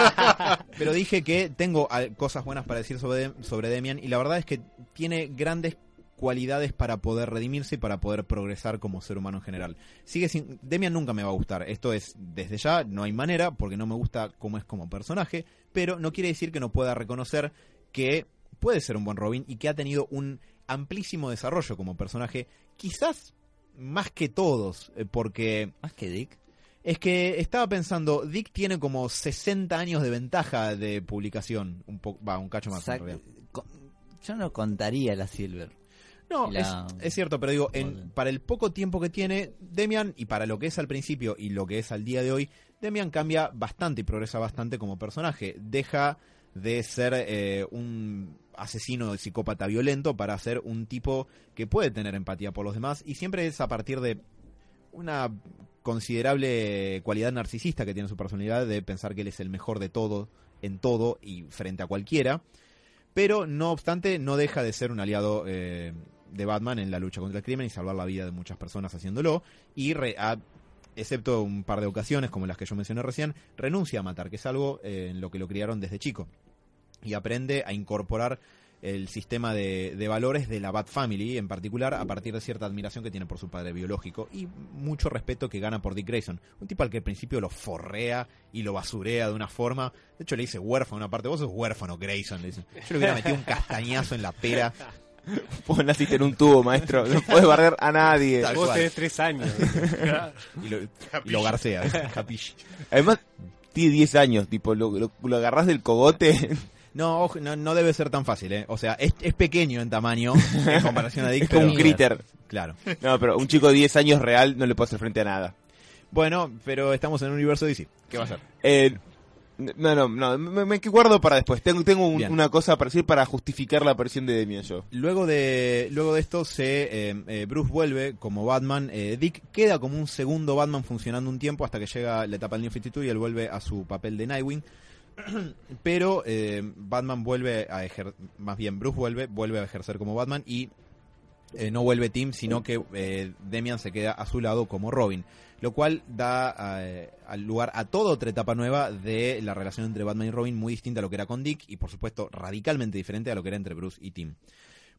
[LAUGHS] pero dije que tengo al- cosas buenas para decir sobre, sobre Demian y la verdad es que tiene grandes cualidades para poder redimirse y para poder progresar como ser humano en general. Sigue sin Demian nunca me va a gustar. Esto es desde ya no hay manera porque no me gusta cómo es como personaje, pero no quiere decir que no pueda reconocer que puede ser un buen Robin y que ha tenido un amplísimo desarrollo como personaje, quizás más que todos, eh, porque Más que Dick. es que estaba pensando, Dick tiene como 60 años de ventaja de publicación, un poco, va, un cacho más Yo no contaría la Silver. No, la- es, es cierto, pero digo, en- para el poco tiempo que tiene Demian y para lo que es al principio y lo que es al día de hoy, Demian cambia bastante y progresa bastante como personaje. Deja de ser eh, un asesino psicópata violento para ser un tipo que puede tener empatía por los demás. Y siempre es a partir de una considerable cualidad narcisista que tiene su personalidad de pensar que él es el mejor de todo en todo y frente a cualquiera. Pero no obstante no deja de ser un aliado eh, de Batman en la lucha contra el crimen y salvar la vida de muchas personas haciéndolo. Y re- a- excepto un par de ocasiones como las que yo mencioné recién renuncia a matar que es algo eh, en lo que lo criaron desde chico y aprende a incorporar el sistema de, de valores de la Bat Family en particular a partir de cierta admiración que tiene por su padre biológico y mucho respeto que gana por Dick Grayson un tipo al que al principio lo forrea y lo basurea de una forma de hecho le dice huérfano una parte vos sos huérfano Grayson le dice yo le hubiera metido un castañazo en la pera [LAUGHS] Vos naciste en un tubo, maestro. No puedes barrer a nadie. Tal Vos cual. tenés tres años. [LAUGHS] Y lo, y lo garcea. [LAUGHS] Capiche. Además, tiene 10 años, tipo, lo, lo, lo agarrás del cogote. No, ojo, no, no debe ser tan fácil, ¿eh? O sea, es, es pequeño en tamaño [LAUGHS] en comparación a Dick. Es como un critter. Claro. No, pero un chico de 10 años real no le puede hacer frente a nada. Bueno, pero estamos en un universo DC. ¿Qué va a ser? Eh, no, no, no, me, me guardo para después. Tengo, tengo un- una cosa para decir para justificar la aparición de Demian yo. Luego de, luego de esto, se eh, eh, Bruce vuelve como Batman. eh, Dick queda como un segundo Batman funcionando un tiempo hasta que llega la etapa del New 52 y él vuelve a su papel de Nightwing. [CLEARS THROAT] Pero eh, Batman vuelve a ejercer, más bien Bruce vuelve, vuelve a ejercer como Batman y eh, no vuelve Tim, sino que eh, Demian se queda a su lado como Robin. Lo cual da eh, al lugar a toda otra etapa nueva de la relación entre Batman y Robin, muy distinta a lo que era con Dick y por supuesto radicalmente diferente a lo que era entre Bruce y Tim.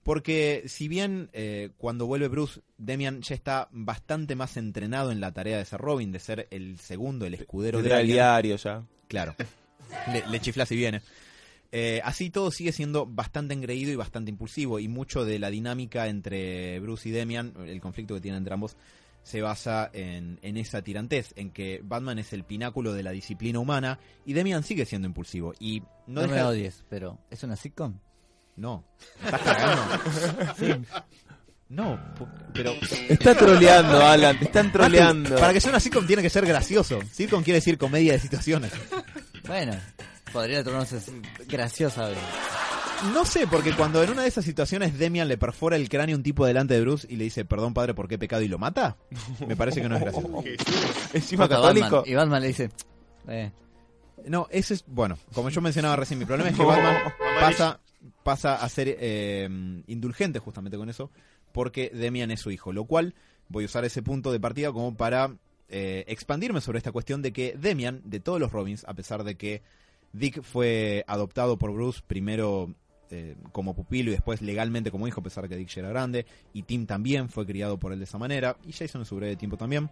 Porque si bien eh, cuando vuelve Bruce, Demian ya está bastante más entrenado en la tarea de ser Robin, de ser el segundo, el escudero de Tendrá el diario ya. Claro. [LAUGHS] Le, le chifla si viene. Eh, así todo sigue siendo bastante engreído y bastante impulsivo. Y mucho de la dinámica entre Bruce y Demian, el conflicto que tienen entre ambos, se basa en, en esa tirantez, en que Batman es el pináculo de la disciplina humana y Demian sigue siendo impulsivo. Y no, No, me odies, pero ¿es una sitcom? No. ¿Estás? No, pero. Está troleando, Alan, te están troleando. Para que sea una sitcom tiene que ser gracioso. Sitcom quiere decir comedia de situaciones. Bueno, podría tornarse graciosa. No sé, porque cuando en una de esas situaciones Demian le perfora el cráneo a un tipo delante de Bruce y le dice, perdón padre, ¿por qué he pecado? y lo mata, [LAUGHS] me parece que no es gracioso. [LAUGHS] Encima católico. Batman. Y Batman le dice, eh, No, ese es, bueno, como yo mencionaba recién, mi problema es que Batman pasa, pasa a ser eh, indulgente justamente con eso, porque Demian es su hijo, lo cual voy a usar ese punto de partida como para eh, expandirme sobre esta cuestión de que Demian, de todos los Robins, a pesar de que Dick fue adoptado por Bruce primero eh, como pupilo y después legalmente como hijo, a pesar de que Dick ya era grande, y Tim también fue criado por él de esa manera, y Jason en su breve tiempo también.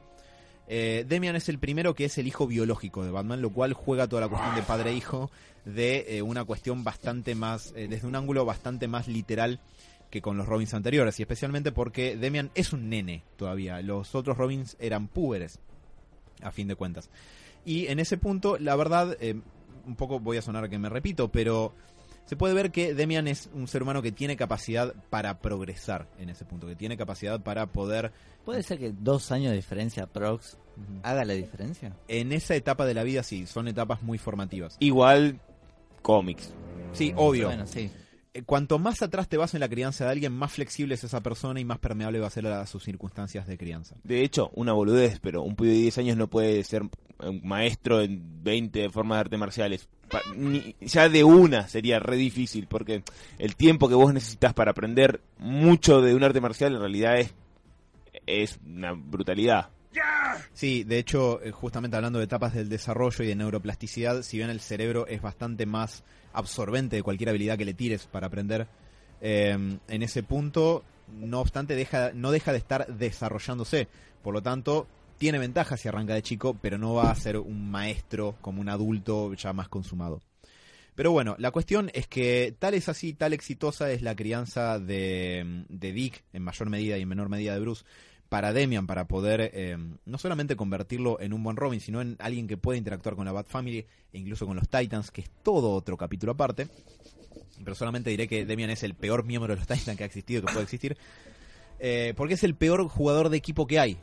Eh, Demian es el primero que es el hijo biológico de Batman, lo cual juega toda la cuestión de padre-hijo de eh, una cuestión bastante más, desde un ángulo bastante más literal que con los Robins anteriores, y especialmente porque Demian es un nene todavía, los otros Robins eran púberes, a fin de cuentas. Y en ese punto, la verdad, eh, un poco voy a sonar que me repito, pero se puede ver que Demian es un ser humano que tiene capacidad para progresar en ese punto, que tiene capacidad para poder ¿puede ser que dos años de diferencia Prox haga la diferencia? en esa etapa de la vida sí, son etapas muy formativas. Igual cómics. Sí, obvio. Bueno, sí. Eh, Cuanto más atrás te vas en la crianza de alguien, más flexible es esa persona y más permeable va a ser a sus circunstancias de crianza. De hecho, una boludez, pero un pibe de 10 años no puede ser un maestro en 20 formas de artes marciales. Ni- ya de una sería re difícil, porque el tiempo que vos necesitas para aprender mucho de un arte marcial en realidad es, es una brutalidad. Sí, de hecho, eh, justamente hablando de etapas del desarrollo y de neuroplasticidad, si bien el cerebro es bastante más absorbente de cualquier habilidad que le tires para aprender, eh, en ese punto, no obstante, deja, no deja de estar desarrollándose. Por lo tanto, tiene ventajas si arranca de chico, pero no va a ser un maestro como un adulto ya más consumado. Pero bueno, la cuestión es que tal es así, tal exitosa es la crianza de, de Dick, en mayor medida y en menor medida de Bruce, para Demian, para poder eh, no solamente convertirlo en un buen Robin, sino en alguien que pueda interactuar con la Bat Family e incluso con los Titans, que es todo otro capítulo aparte. Pero solamente diré que Demian es el peor miembro de los Titans que ha existido, que puede existir. Eh, porque es el peor jugador de equipo que hay.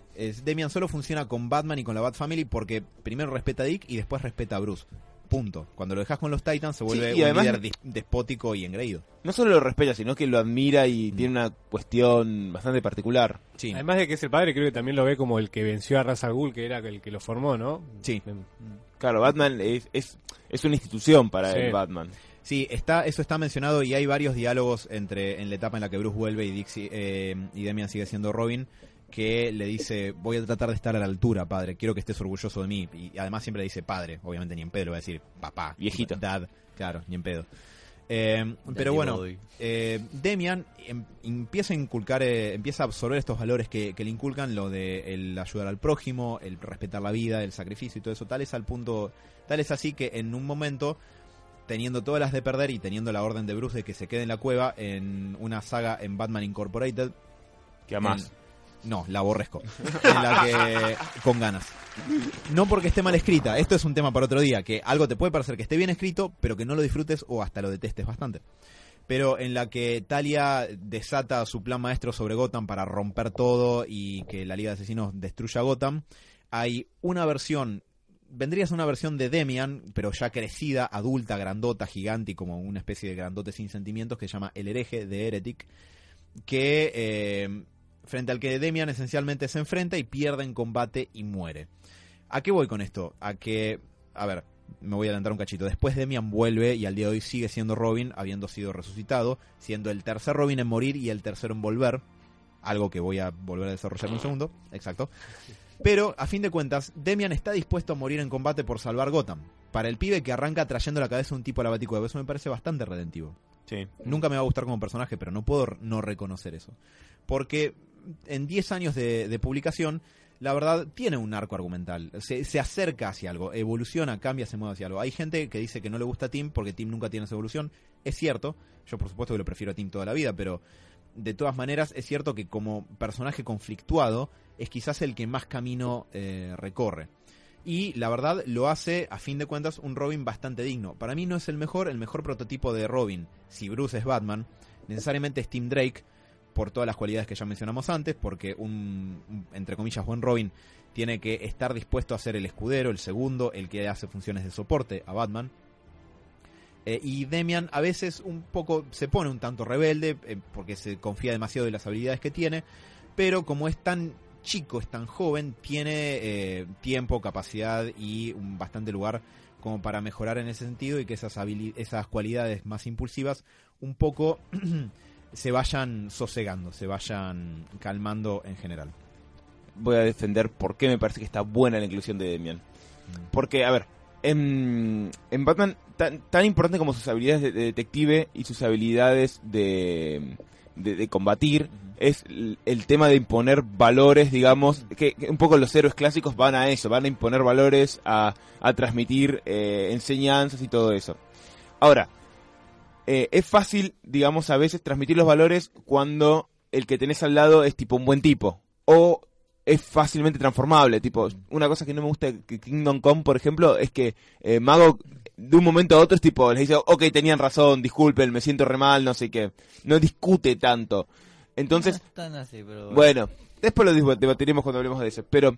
Demian solo funciona con Batman y con la Bat Family porque primero respeta a Dick y después respeta a Bruce. Punto. Cuando lo dejas con los Titans se vuelve y un además- líder despótico y engreído. No solo lo respeta, sino que lo admira y tiene una cuestión bastante particular. Sí. Además de que es el padre, creo que también lo ve como el que venció a Ra's al Ghul, que era el que lo formó, ¿no? Sí. Claro, Batman es, es, es una institución para Sí. el Batman. Sí, está, eso está mencionado y hay varios diálogos entre en la etapa en la que Bruce vuelve y, si- eh, y Demian sigue siendo Robin que le dice voy a tratar de estar a la altura, padre, quiero que estés orgulloso de mí. Y además siempre le dice padre, obviamente ni en pedo le va a decir papá, Viejito. dad, claro, ni en pedo. Eh, pero bueno, eh, Demian em- empieza a inculcar, eh, empieza a absorber estos valores que, que le inculcan, lo de el ayudar al prójimo, el respetar la vida, el sacrificio y todo eso, tal es al punto, tal es así que en un momento teniendo todas las de perder y teniendo la orden de Bruce de que se quede en la cueva en una saga en Batman Incorporated. Que más. En- no, la aborrezco. en la que. con ganas. No porque esté mal escrita, esto es un tema para otro día, que algo te puede parecer que esté bien escrito, pero que no lo disfrutes o hasta lo detestes bastante. Pero en la que Talia desata su plan maestro sobre Gotham para romper todo y que la Liga de Asesinos destruya Gotham, hay una versión, vendría a ser una versión de Demian, pero ya crecida, adulta, grandota, gigante y como una especie de grandote sin sentimientos que se llama El hereje de Heretic, que eh, frente al que Demian esencialmente se enfrenta y pierde en combate y muere. ¿A qué voy con esto? A que, a ver, me voy a adelantar un cachito. Después Demian vuelve y al día de hoy sigue siendo Robin, habiendo sido resucitado, siendo el tercer Robin en morir y el tercero en volver. Algo que voy a volver a desarrollar en un segundo. Exacto. Pero, a fin de cuentas, Demian está dispuesto a morir en combate por salvar Gotham. Para el pibe que arranca trayendo la cabeza a un tipo a la baticueva, eso me parece bastante redentivo. Sí. Nunca me va a gustar como personaje, pero no puedo no reconocer eso. Porque en 10 años de, publicación, la verdad, tiene un arco argumental. Se, se acerca hacia algo, evoluciona, cambia, se mueve hacia algo. Hay gente que dice que no le gusta Tim porque Tim nunca tiene esa evolución. Es cierto, yo por supuesto que lo prefiero a Tim toda la vida, pero de todas maneras es cierto que como personaje conflictuado es quizás el que más camino eh, recorre. Y la verdad lo hace, a fin de cuentas, un Robin bastante digno. Para mí no es el mejor, el mejor prototipo de Robin, si Bruce es Batman, necesariamente es Tim Drake, por todas las cualidades que ya mencionamos antes, porque un, entre comillas, buen Robin tiene que estar dispuesto a ser el escudero, el segundo, el que hace funciones de soporte a Batman. Eh, y Demian a veces un poco se pone un tanto rebelde, eh, porque se confía demasiado de las habilidades que tiene, pero como es tan chico, es tan joven, tiene eh, tiempo, capacidad y un bastante lugar como para mejorar en ese sentido y que esas, esas cualidades más impulsivas un poco [CLEARS THROAT] se vayan sosegando, se vayan calmando en general. Voy a defender por qué me parece que está buena la inclusión de Demian. Porque, a ver, en, en Batman, tan, tan importante como sus habilidades de, de detective y sus habilidades de, de, de combatir, es el, el tema de imponer valores, digamos, que, que un poco los héroes clásicos van a eso, van a imponer valores, a, a transmitir eh, enseñanzas y todo eso. Ahora, eh, es fácil, digamos, a veces transmitir los valores cuando el que tenés al lado es tipo un buen tipo. O es fácilmente transformable. Tipo, una cosa que no me gusta de Kingdom Come, por ejemplo, es que eh, Mago de un momento a otro es tipo, les dice, ok, tenían razón, disculpen, me siento re mal, no sé qué. No discute tanto. Entonces, No tan así, pero bueno, después lo debatiremos cuando hablemos de eso. Pero,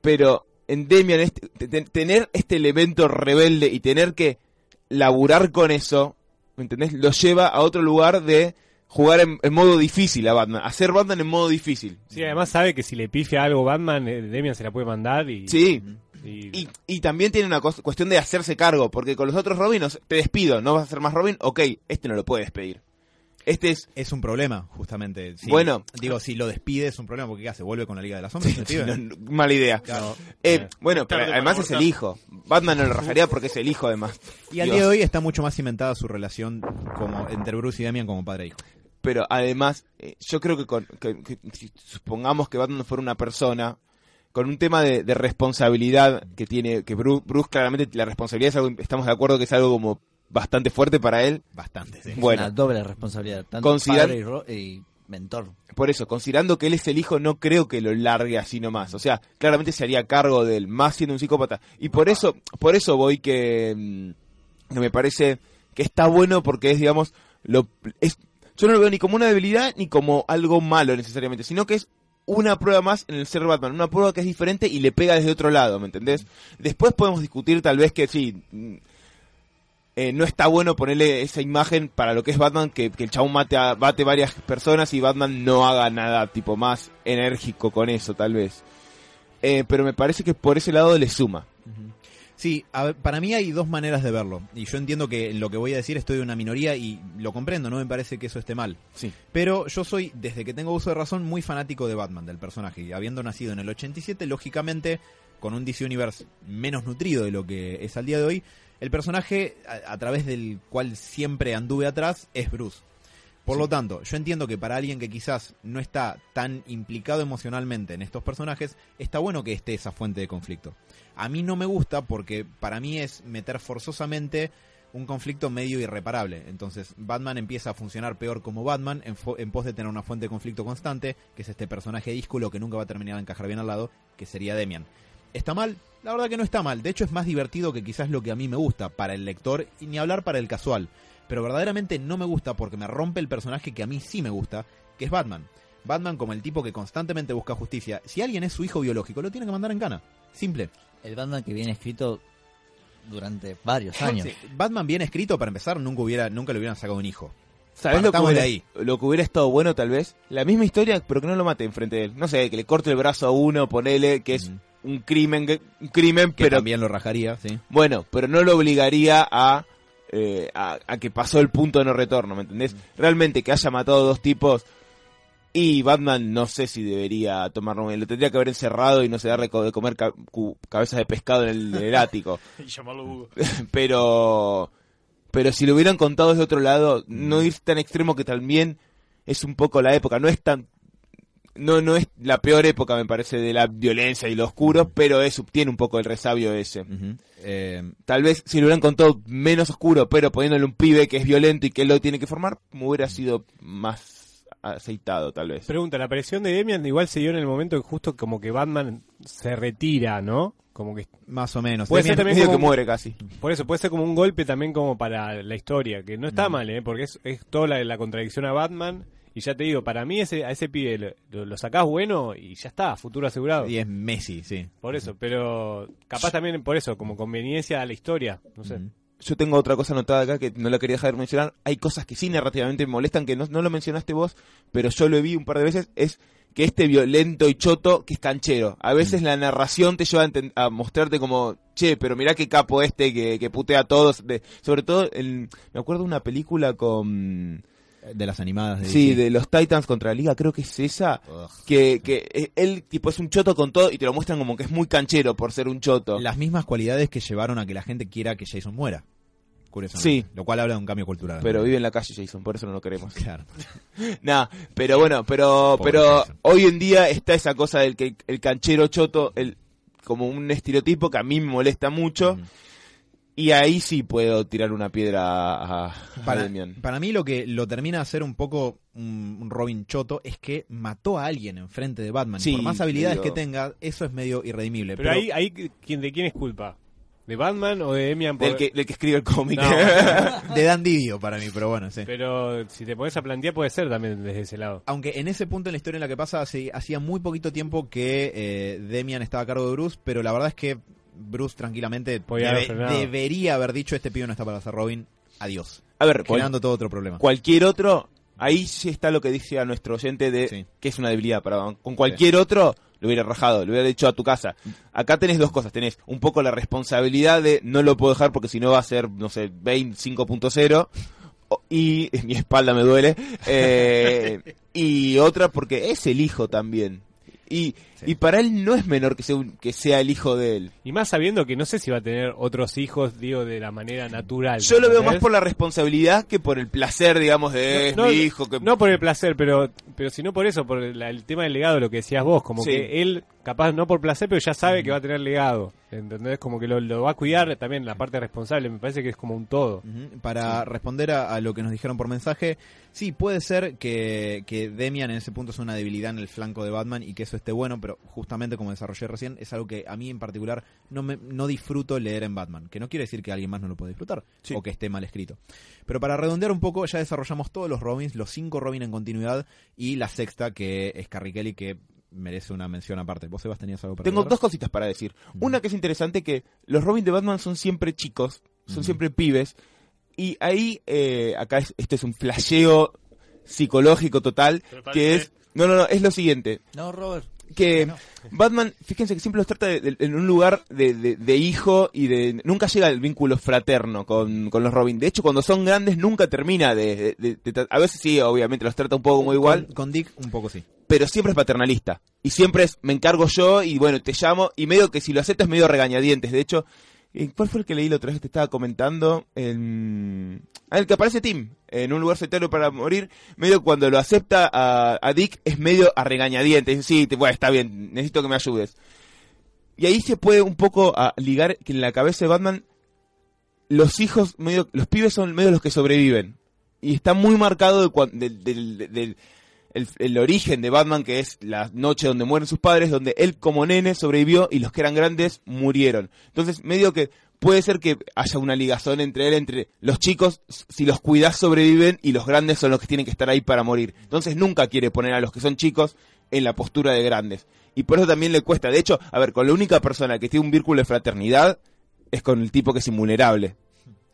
pero en Demian, este- te- te- tener este elemento rebelde y tener que laburar con eso, ¿me entendés? Lo lleva a otro lugar de jugar en, en modo difícil a Batman. Hacer Batman en modo difícil. Sí, además sabe que si le pifia algo Batman, eh, Demian se la puede mandar y... Sí. y- Y, y también tiene una cuestión de hacerse cargo, porque con los otros Robinos, te despido, no vas a ser más Robin, ok, este no lo puede despedir. Este es, Es un problema, justamente. Si- Bueno. digo, si lo despide es un problema porque ¿qué hace? ¿Vuelve con la Liga de las Sombras? [LAUGHS] pibe? no, no, mala idea. Claro. Eh, bueno, pero además es el hijo. Batman no lo rajaría porque es el hijo, además. Y al Dios. día de hoy está mucho más cimentada su relación como entre Bruce y Damian como padre e hijo. Pero además, eh, yo creo que, con, que- que si supongamos que Batman fuera una persona, con un tema de, de responsabilidad que tiene, que Bruce, Bruce claramente la responsabilidad es algo, estamos de acuerdo que es algo como bastante fuerte para él. Bastante, sí. es bueno. una doble responsabilidad, tanto Considerar- padre y, ro- y mentor. Por eso, considerando que él es el hijo, no creo que lo largue así nomás. O sea, claramente se haría cargo de él, más siendo un psicópata. Y por eso, por eso voy que, mm, que me parece que está bueno porque es, digamos, lo, es, yo no lo veo ni como una debilidad ni como algo malo necesariamente, sino que es una prueba más en el ser Batman, una prueba que es diferente y le pega desde otro lado, ¿me entendés? Después podemos discutir tal vez que sí, mm, eh, no está bueno ponerle esa imagen para lo que es Batman, que, que el chabón mate a, bate varias personas y Batman no haga nada tipo más enérgico con eso, tal vez. Eh, pero me parece que por ese lado le suma. Sí, a ver, para mí hay dos maneras de verlo. Y yo entiendo que en lo que voy a decir estoy de una minoría y lo comprendo, no me parece que eso esté mal. Sí. Pero yo soy, desde que tengo uso de razón, muy fanático de Batman, del personaje. Y habiendo nacido en el 87, lógicamente, con un DC Universe menos nutrido de lo que es al día de hoy, el personaje a, a través del cual siempre anduve atrás es Bruce. Por lo tanto, yo entiendo que para alguien que quizás no está tan implicado emocionalmente en estos personajes, está bueno que esté esa fuente de conflicto. A mí no me gusta porque para mí es meter forzosamente un conflicto medio irreparable. Entonces, Batman empieza a funcionar peor como Batman en, en pos de tener una fuente de conflicto constante, que es este personaje díscolo que nunca va a terminar de encajar bien al lado, que sería Demian. ¿Está mal? La verdad que no está mal. De hecho, es más divertido que quizás lo que a mí me gusta para el lector y ni hablar para el casual. Pero verdaderamente no me gusta porque me rompe el personaje que a mí sí me gusta, que es Batman. Batman como el tipo que constantemente busca justicia. Si alguien es su hijo biológico, lo tiene que mandar en cana. Simple. El Batman que viene escrito durante varios [LAUGHS] años. Sí, Batman bien escrito, para empezar, nunca hubiera nunca le hubieran sacado un hijo. ¿Sabes lo que, hubiera, ahí. lo que hubiera estado bueno tal vez? La misma historia, pero que no lo mate enfrente de él. No sé, que le corte el brazo a uno, ponele que es Ujú. Un crimen, que- un crimen, Que pero también lo rajaría, sí. bueno, pero no lo obligaría a, eh, a, a que pasó el punto de no retorno, ¿me entendés? Realmente que haya matado dos tipos y Batman no sé si debería tomarlo, lo tendría que haber encerrado y no sé, darle de comer ca- cu- cabezas de pescado en el, en el ático. [LAUGHS] Y llamarlo Hugo. [LAUGHS] pero pero si lo hubieran contado desde otro lado, no ir tan extremo que también es un poco la época, no es tan no no es la peor época me parece de la violencia y lo oscuro, pero es tiene un poco el resabio ese. Eh, Tal vez si lo hubieran contado menos oscuro, pero poniéndole un pibe que es violento y que él lo tiene que formar, me hubiera sido más aceitado tal vez. Pregunta, la aparición de Demian igual se dio en el momento que justo como que Batman se retira, ¿no? Como que más o menos. Puede ser también Medio como- que muere casi. por eso puede ser como un golpe también como para la historia, que no está mal, ¿eh? Porque es, es toda la, la contradicción a Batman y ya te digo, para mí ese a ese pibe lo, lo, lo sacás bueno y ya está, futuro asegurado. Y es Messi, sí. Por eso, pero capaz también por eso, como conveniencia a la historia, no sé. Yo tengo otra cosa anotada acá que no la quería dejar de mencionar. Hay cosas que sí narrativamente me molestan, que no, no lo mencionaste vos, pero yo lo vi un par de veces, es que este violento y choto que es canchero. A veces la narración te lleva a, a mostrarte como, che, pero mirá qué capo este que, que putea a todos. De, sobre todo, el- me acuerdo de una película con... De las animadas de Sí, DC. de los Titans contra la Liga, creo que es esa. Ugh. Que, que eh, él tipo es un choto con todo y te lo muestran como que es muy canchero por ser un choto. Las mismas cualidades que llevaron a que la gente quiera que Jason muera. Curiosamente. Sí. Lo cual habla de un cambio cultural. Pero vive en la calle Jason, por eso no lo queremos. Claro. [LAUGHS] Nah, pero bueno, pero Pobre pero Jason. hoy en día está esa cosa del que el canchero choto, el como un estereotipo que a mí me molesta mucho. Y ahí sí puedo tirar una piedra a, a Para, Demian. para mí lo que lo termina de hacer un poco un, Robin Choto es que mató a alguien enfrente de Batman. Sí, Por más habilidades que tenga, eso es medio irredimible. Pero, ahí, ahí ¿quién, ¿de quién es culpa? ¿De Batman o de Demian? por- Del que, del que escribe el cómic. No. [LAUGHS] de Dan Didio para mí, pero bueno, sí. Pero si te pones a plantear puede ser también desde ese lado. Aunque en ese punto en la historia en la que pasa, hace- hacía muy poquito tiempo que eh, Demian estaba a cargo de Bruce, pero la verdad es que Bruce tranquilamente debe- debería haber dicho este pibe no está para ser Robin, adiós. a ver, cual- Generando todo otro problema. cualquier otro, ahí sí está lo que dice a nuestro oyente de Sí. que es una debilidad para Batman. Con cualquier otro lo hubiera rajado, lo hubiera dicho a tu casa. Acá tenés dos cosas, tenés un poco la responsabilidad de no lo puedo dejar porque si no va a ser, no sé, 25.0 o- y [LAUGHS] mi espalda me duele. eh, y otra porque es el hijo también. Y, Sí. y para él no es menor que sea, un- que sea el hijo de él. Y más sabiendo que no sé si va a tener otros hijos, digo, de la manera natural. Yo lo veo más por la responsabilidad que por el placer, digamos, de es no, mi hijo. Que... no por el placer, pero pero sino por eso, por el, el tema del legado, lo que decías vos, como Sí. que él, capaz no por placer, pero ya sabe que va a tener legado, ¿entendés? Como que lo, lo va a cuidar también la parte responsable, me parece que es como un todo. Para responder a, a lo que nos dijeron por mensaje, sí, puede ser que, que Demian en ese punto es una debilidad en el flanco de Batman y que eso esté bueno, pero justamente como desarrollé recién, es algo que a mí en particular no, me, no disfruto leer en Batman, que no quiere decir que alguien más no lo pueda disfrutar Sí. o que esté mal escrito. Pero para redondear un poco, ya desarrollamos todos los Robins, los cinco Robin en continuidad y la sexta que es Carrie Kelly, que merece una mención aparte. ¿Vos, Sebas, tenías algo para Tengo dos cositas para decir. Una que es interesante que los Robin de Batman son siempre chicos, son siempre pibes. Y ahí, eh, acá es, esto es un flasheo psicológico total, que es... No, no, no, es lo siguiente. No, Robert. Que No. Batman, fíjense que siempre los trata de- de- en un lugar de, de- hijo y de... Nunca llega el vínculo fraterno con, con los Robin. De hecho, cuando son grandes nunca termina de... a veces sí, obviamente, los trata un poco como igual Con, con Dick un poco sí. pero siempre es paternalista. Y siempre es, me encargo yo y bueno, te llamo. Y medio que si lo aceptas, medio regañadientes. De hecho, ¿cuál fue el que leí la otra vez que te estaba comentando? El, ah, el que aparece Tim en un lugar solitario para morir. Medio cuando lo acepta a, Dick, es medio a regañadientes. Sí, te, bueno, está bien, necesito que me ayudes. Y ahí se puede un poco ligar que en la cabeza de Batman los hijos, medio, los pibes son medio los que sobreviven. Y está muy marcado de el, el origen de Batman, que es la noche donde mueren sus padres, donde él como nene sobrevivió y los que eran grandes murieron. Entonces, medio que puede ser que haya una ligazón entre él, entre los chicos, si los cuidas sobreviven y los grandes son los que tienen que estar ahí para morir. Entonces nunca quiere poner a los que son chicos en la postura de grandes. Y por eso también le cuesta. De hecho, a ver, con la única persona que tiene un vínculo de fraternidad es con el tipo que es invulnerable.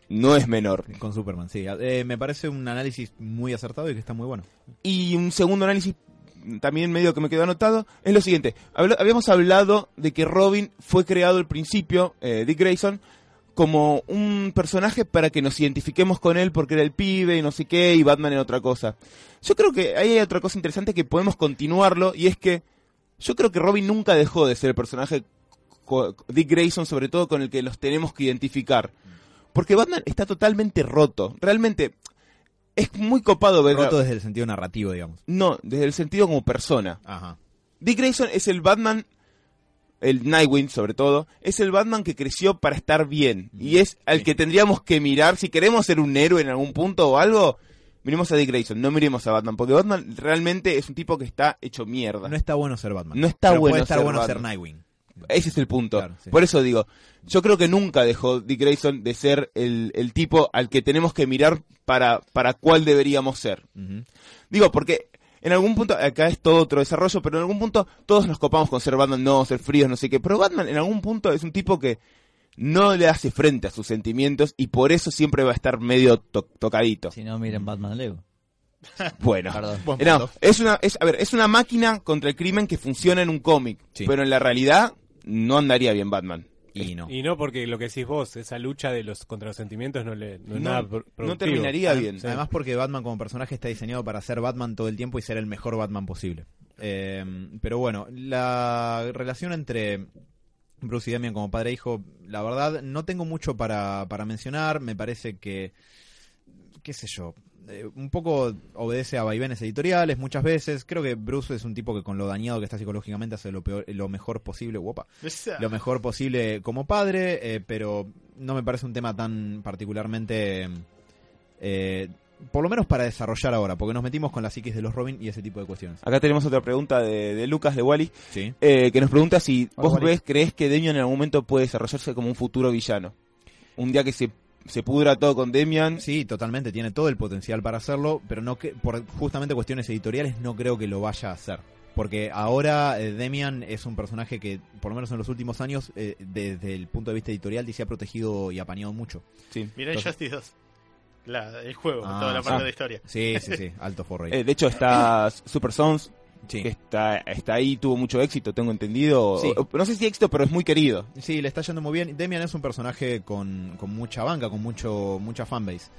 No es menor. Con Superman, sí. Eh, me parece un análisis muy acertado y que está muy bueno. Y un segundo análisis también medio que me quedó anotado es lo siguiente. Habíamos hablado de que Robin fue creado al principio, eh, Dick Grayson, como un personaje para que nos identifiquemos con él porque era el pibe y no sé qué, y Batman era otra cosa. Yo creo que ahí hay otra cosa interesante que podemos continuarlo, y es que yo creo que Robin nunca dejó de ser el personaje Dick Grayson, sobre todo con el que los tenemos que identificar. Porque Batman está totalmente roto. Realmente es muy copado ver... Roto desde el sentido narrativo, digamos. No, desde el sentido como persona. Ajá. Dick Grayson es el Batman, el Nightwing sobre todo, es el Batman que creció para estar bien. Y es al Sí. que tendríamos que mirar. Si queremos ser un héroe en algún punto o algo, miremos a Dick Grayson, no miremos a Batman. Porque Batman realmente es un tipo que está hecho mierda. No está bueno ser Batman. No está Pero bueno puede estar ser bueno Batman. ser Nightwing. Ese es el punto. Claro, sí. Por eso digo, yo creo que nunca dejó Dick Grayson de ser el, el tipo al que tenemos que mirar para, para cuál deberíamos ser. Digo, porque en algún punto, acá es todo otro desarrollo, pero en algún punto todos nos copamos con ser Batman, no, ser fríos, no sé qué. Pero Batman en algún punto es un tipo que no le hace frente a sus sentimientos y por eso siempre va a estar medio to- tocadito. Si no, miren Batman Lego. [LAUGHS] Bueno. Eh, No, es una, es, a ver, es una máquina contra el crimen que funciona en un cómic, Sí. pero en la realidad no andaría bien Batman. Y no. Y no porque lo que decís vos, esa lucha de los contra los sentimientos no, le, no es No, nada terminaría bien. Además porque Batman como personaje está diseñado para ser Batman todo el tiempo y ser el mejor Batman posible. Eh, pero bueno, la relación entre Bruce y Damian como padre e hijo, la verdad no tengo mucho para, para mencionar. Me parece que, qué sé yo, eh, un poco obedece a vaivenes editoriales muchas veces. Creo que Bruce es un tipo que con lo dañado que está psicológicamente hace lo, peor, lo mejor posible. Guapa [LAUGHS] lo mejor posible como padre, eh, pero no me parece un tema tan particularmente, eh, por lo menos para desarrollar ahora, porque nos metimos con la psiquis de los Robin y ese tipo de cuestiones. Acá tenemos otra pregunta de, de Lucas de Wally, Sí. eh, que nos pregunta si Hola, vos Wally. ves, crees que Demian en algún momento puede desarrollarse como un futuro villano. Un día que se, se pudra todo con Demian. Sí, totalmente, tiene todo el potencial para hacerlo, pero no que por justamente cuestiones editoriales no creo que lo vaya a hacer. Porque ahora eh, Demian es un personaje que, por lo menos en los últimos años, eh, desde el punto de vista editorial, se ha protegido y apañado mucho. Sí. Mirá Entonces- Justice 2. La, el juego, Ah, toda la parte ah. de la historia. Sí, sí, sí, alto forro. Eh, de hecho está [COUGHS] Super Sons, Sí. que está, está ahí, tuvo mucho éxito, tengo entendido. Sí. No sé si éxito, pero es muy querido. Sí, le está yendo muy bien. Demian es un personaje con, con mucha banca, con mucho mucha fanbase.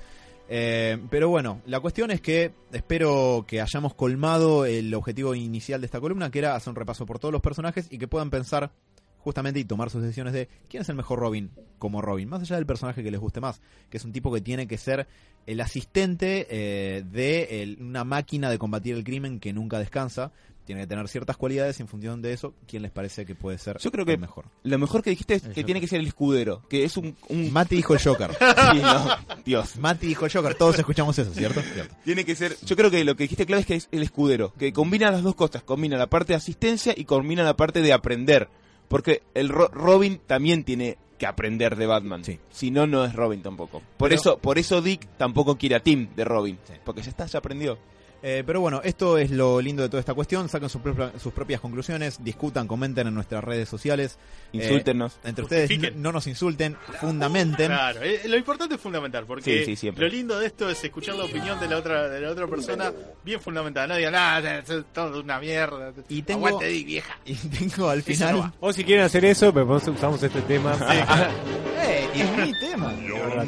Eh, pero bueno, la cuestión es que espero que hayamos colmado el objetivo inicial de esta columna, que era hacer un repaso por todos los personajes y que puedan pensar justamente y tomar sus decisiones de quién es el mejor Robin como Robin, más allá del personaje que les guste más, que es un tipo que tiene que ser el asistente eh, de el- una máquina de combatir el crimen que nunca descansa, tiene que tener ciertas cualidades y en función de eso, ¿quién les parece que puede ser Yo creo el que- mejor? Lo mejor que dijiste es El que Joker. tiene que ser el escudero, que es un... un... Mati dijo el Joker. [LAUGHS] Sí, no, Dios. Mati dijo el Joker, todos escuchamos eso, ¿cierto? Cierto. Tiene que ser, yo creo que lo que dijiste clave es que es el escudero, que combina las dos cosas, combina la parte de asistencia y combina la parte de aprender, porque el Ro- Robin también tiene que aprender de Batman, Sí. si no no es Robin tampoco. Por Pero- eso, por eso Dick tampoco quiere a Tim de Robin, porque ya está, ya aprendió. Eh, pero bueno, esto es lo lindo de toda esta cuestión. Saquen sus, propia- sus propias conclusiones, discutan, comenten en nuestras redes sociales. Insúltenos. Entre ustedes Justifiquen. no, no nos insulten, fundamenten. Claro, eh, lo importante es fundamental, porque Sí, sí, siempre. lo lindo de esto es escuchar la opinión de la otra de la otra persona bien fundamentada. No digan, nada, es todo una mierda. Y tengo- Aguante, Dick, vieja. [LAUGHS] Y tengo al final. no. O si quieren hacer eso, pero vos- usamos este tema. [LAUGHS] ¡Eh! y es mi tema.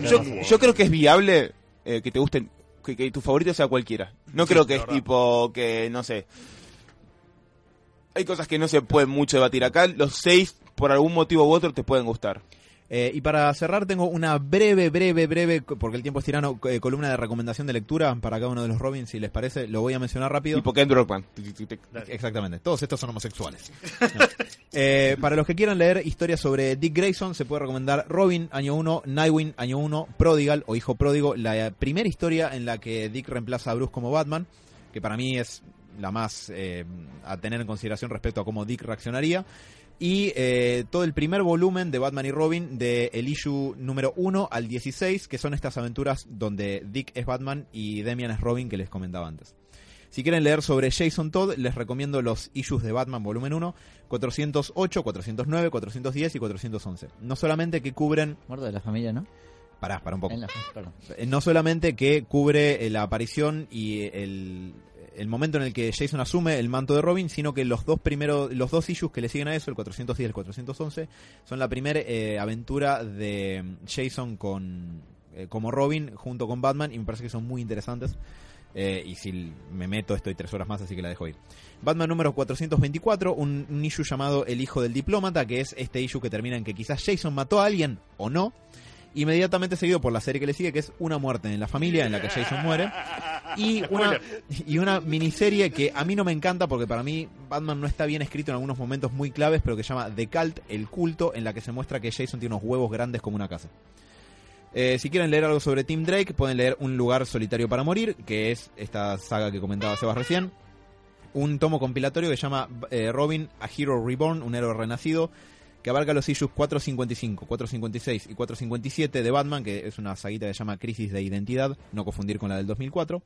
Yo, yo creo que es viable eh, que te gusten, que, que tu favorito sea cualquiera. No Sí, creo que es verdad. tipo que, no sé. Hay cosas que no se pueden mucho debatir acá. Los seis, por algún motivo u otro, te pueden gustar. Eh, y para cerrar tengo una breve, breve, breve, porque el tiempo es tirano, eh, columna de recomendación de lectura para cada uno de los Robins, si les parece. Lo voy a mencionar rápido. Tipo Ken Rockman. Exactamente, todos estos son homosexuales. [LAUGHS] No. Eh, para los que quieran leer historias sobre Dick Grayson, se puede recomendar Robin, año 1, Nightwing, año 1, Prodigal o Hijo Pródigo, la primera historia en la que Dick reemplaza a Bruce como Batman, que para mí es la más eh, a tener en consideración respecto a cómo Dick reaccionaría. Y eh, todo el primer volumen de Batman y Robin de el issue número 1 al 16, que son estas aventuras donde Dick es Batman y Demian es Robin que les comentaba antes. Si quieren leer sobre Jason Todd, les recomiendo los issues de Batman volumen 1, 408, 409, 410 y 411. No solamente que cubren... Muerto de la familia, ¿no? Pará, para un poco. La-. Eh, No solamente que cubre eh, la aparición y el, el momento en el que Jason asume el manto de Robin, sino que los dos primeros, los dos issues que le siguen a eso, el 410 y el 411, son la primera eh, aventura de Jason con eh, como Robin junto con Batman y me parece que son muy interesantes. Eh, y si me meto estoy tres horas más, así que la dejo ir. Batman número 424, un, un issue llamado El hijo del diplomata, que es este issue que termina en que quizás Jason mató a alguien o no. Inmediatamente seguido por la serie que le sigue, que es Una muerte en la familia, en la que Jason muere. Y [LAUGHS] una, y una miniserie que a mí no me encanta porque para mí Batman no está bien escrito en algunos momentos muy claves, pero que se llama The Cult, el culto, en la que se muestra que Jason tiene unos huevos grandes como una casa. Eh, si quieren leer algo sobre Tim Drake, pueden leer Un lugar solitario para morir, que es esta saga que comentaba Sebas recién. Un tomo compilatorio que se llama eh, Robin, A Hero Reborn, un héroe renacido, que abarca los issues 455, 456 y 457 de Batman, que es una saguita que se llama Crisis de Identidad, no confundir con la del 2004.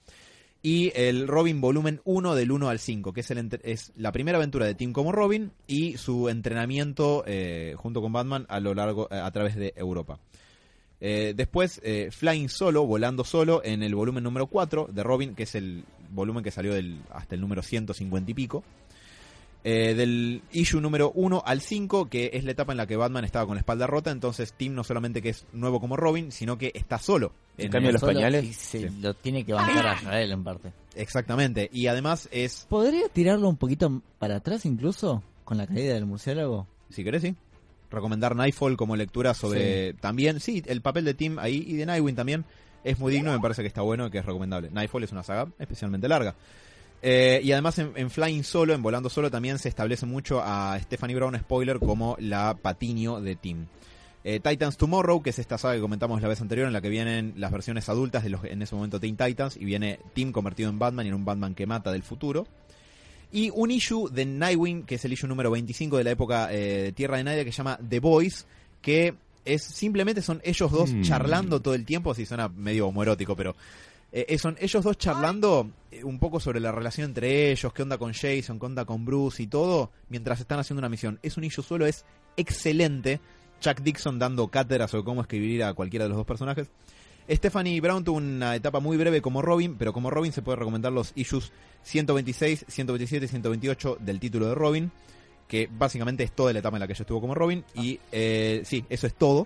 Y el Robin volumen 1 del 1 al 5, que es, el la primera aventura de Tim como Robin y su entrenamiento eh, junto con Batman a lo largo eh, a través de Europa. Eh, después, Flying Solo, volando solo, en el volumen número 4 de Robin, que es el volumen que salió hasta el número 150 y pico. Eh, del issue número 1 al 5, que es la etapa en la que Batman estaba con la espalda rota, entonces Tim no solamente que es nuevo como Robin, sino que está solo. En En cambio, el- los pañales. y se Sí. lo tiene que bancar a Israel en parte. Exactamente, y además es, ¿Podría tirarlo un poquito para atrás incluso? Con la caída del murciélago. si querés, sí, recomendar Nightfall como lectura sobre también, sí, el papel de Tim ahí y de Nightwing también es muy digno, me parece que está bueno, que es recomendable. Nightfall es una saga especialmente larga. Eh, y además en, en Flying Solo, en Volando Solo, también se establece mucho a Stephanie Brown, spoiler, como la patiño de Tim. Eh, Titans Tomorrow, que es esta saga que comentamos la vez anterior, en la que vienen las versiones adultas de los en ese momento Teen Titans, y viene Tim convertido en Batman y en un Batman que mata del futuro. Y un issue de Nightwing, que es el issue número 25 de la época eh, de Tierra de Nadie, que se llama The Boys, que es simplemente son ellos dos Mm. charlando todo el tiempo, si suena medio homoerótico, pero eh, eh, son ellos dos charlando eh, un poco sobre la relación entre ellos, qué onda con Jason, qué onda con Bruce y todo, mientras están haciendo una misión. Es un issue solo, es excelente. Chuck Dixon dando cátedras sobre cómo escribir a cualquiera de los dos personajes. Stephanie Brown tuvo una etapa muy breve como Robin, pero como Robin se puede recomendar los issues 126, 127 y 128 del título de Robin, que básicamente es toda la etapa en la que ella estuvo como Robin. Y eh, sí, eso es todo.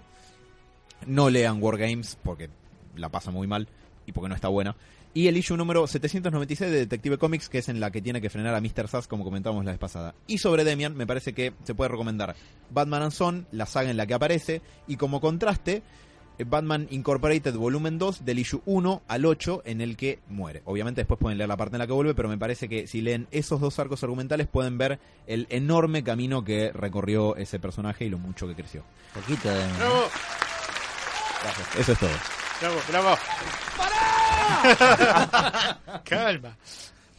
No lean Wargames porque la pasa muy mal y porque no está buena. Y el issue número 796 de Detective Comics, que es en la que tiene que frenar a Mr. Sass, como comentábamos la vez pasada. Y sobre Demian, me parece que se puede recomendar Batman and Son, la saga en la que aparece, y como contraste, eh, Batman Incorporated volumen 2 del issue 1 al 8 en el que muere. Obviamente después pueden leer la parte en la que vuelve, pero me parece que si leen esos dos arcos argumentales pueden ver el enorme camino que recorrió ese personaje y lo mucho que creció. Poquito de... ¡Bravo! Eso es todo. ¡Bravo! ¡Bravo! [LAUGHS] Calma.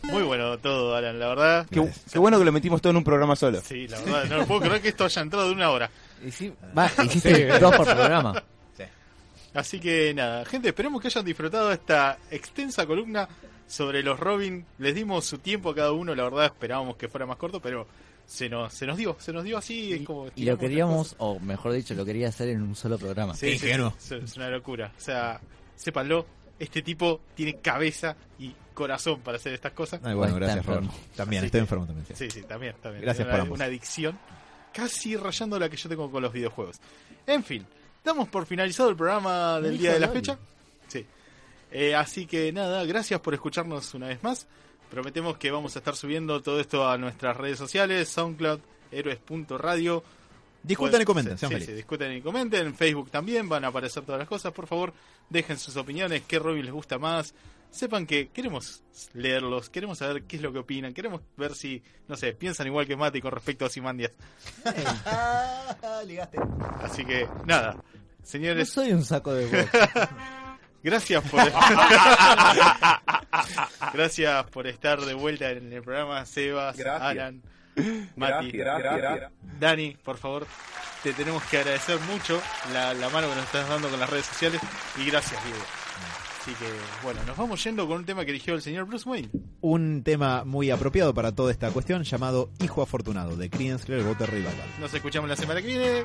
Muy bueno todo, Alan, la verdad. Qué, qué bueno que lo metimos todo en un programa solo. Sí, la verdad, no puedo creer que esto haya entrado de una hora. Y sí, va, hiciste dos por programa. Así que nada, gente, esperemos que hayan disfrutado esta extensa columna sobre los Robin. Les dimos su tiempo a cada uno, la verdad esperábamos que fuera más corto, pero se nos, se nos dio, se nos dio así. es como Y lo queríamos, o mejor dicho, lo quería hacer en un solo programa. Sí, sí, sí, es una locura. O sea, sépanlo, este tipo tiene cabeza y corazón para hacer estas cosas. Ay, bueno, gracias. También, estoy enfermo también. sí. Sí, sí, también, también. Gracias Tiene por una, ambos. una adicción casi rayando la que yo tengo con los videojuegos. En fin, damos por finalizado el programa del día de la fecha. Sí. Eh, así que nada, gracias por escucharnos una vez más. Prometemos que vamos a estar subiendo todo esto a nuestras redes sociales, SoundCloud, héroes.radio, Discutan y comenten, sí, sean sí, felices. sí, discutan y comenten. En Facebook también van a aparecer todas las cosas. Por favor, dejen sus opiniones, qué Robin les gusta más. Sepan que queremos leerlos, queremos saber qué es lo que opinan, queremos ver si, no sé, piensan igual que Mati con respecto a Simandias. [LAUGHS] Ligaste. Así que, nada, señores, soy un saco de box. [LAUGHS] gracias por [LAUGHS] gracias por estar de vuelta en el programa, Sebas, Gracias. Alan, Mati, Dani, por favor, te tenemos que agradecer mucho la, la mano que nos estás dando con las redes sociales y gracias, Diego. Así que, bueno, nos vamos yendo con un tema que eligió el señor Bruce Wayne. Un tema muy apropiado para toda esta cuestión llamado Hijo Afortunado de Creedence Clearwater Revival. Nos escuchamos la semana que viene.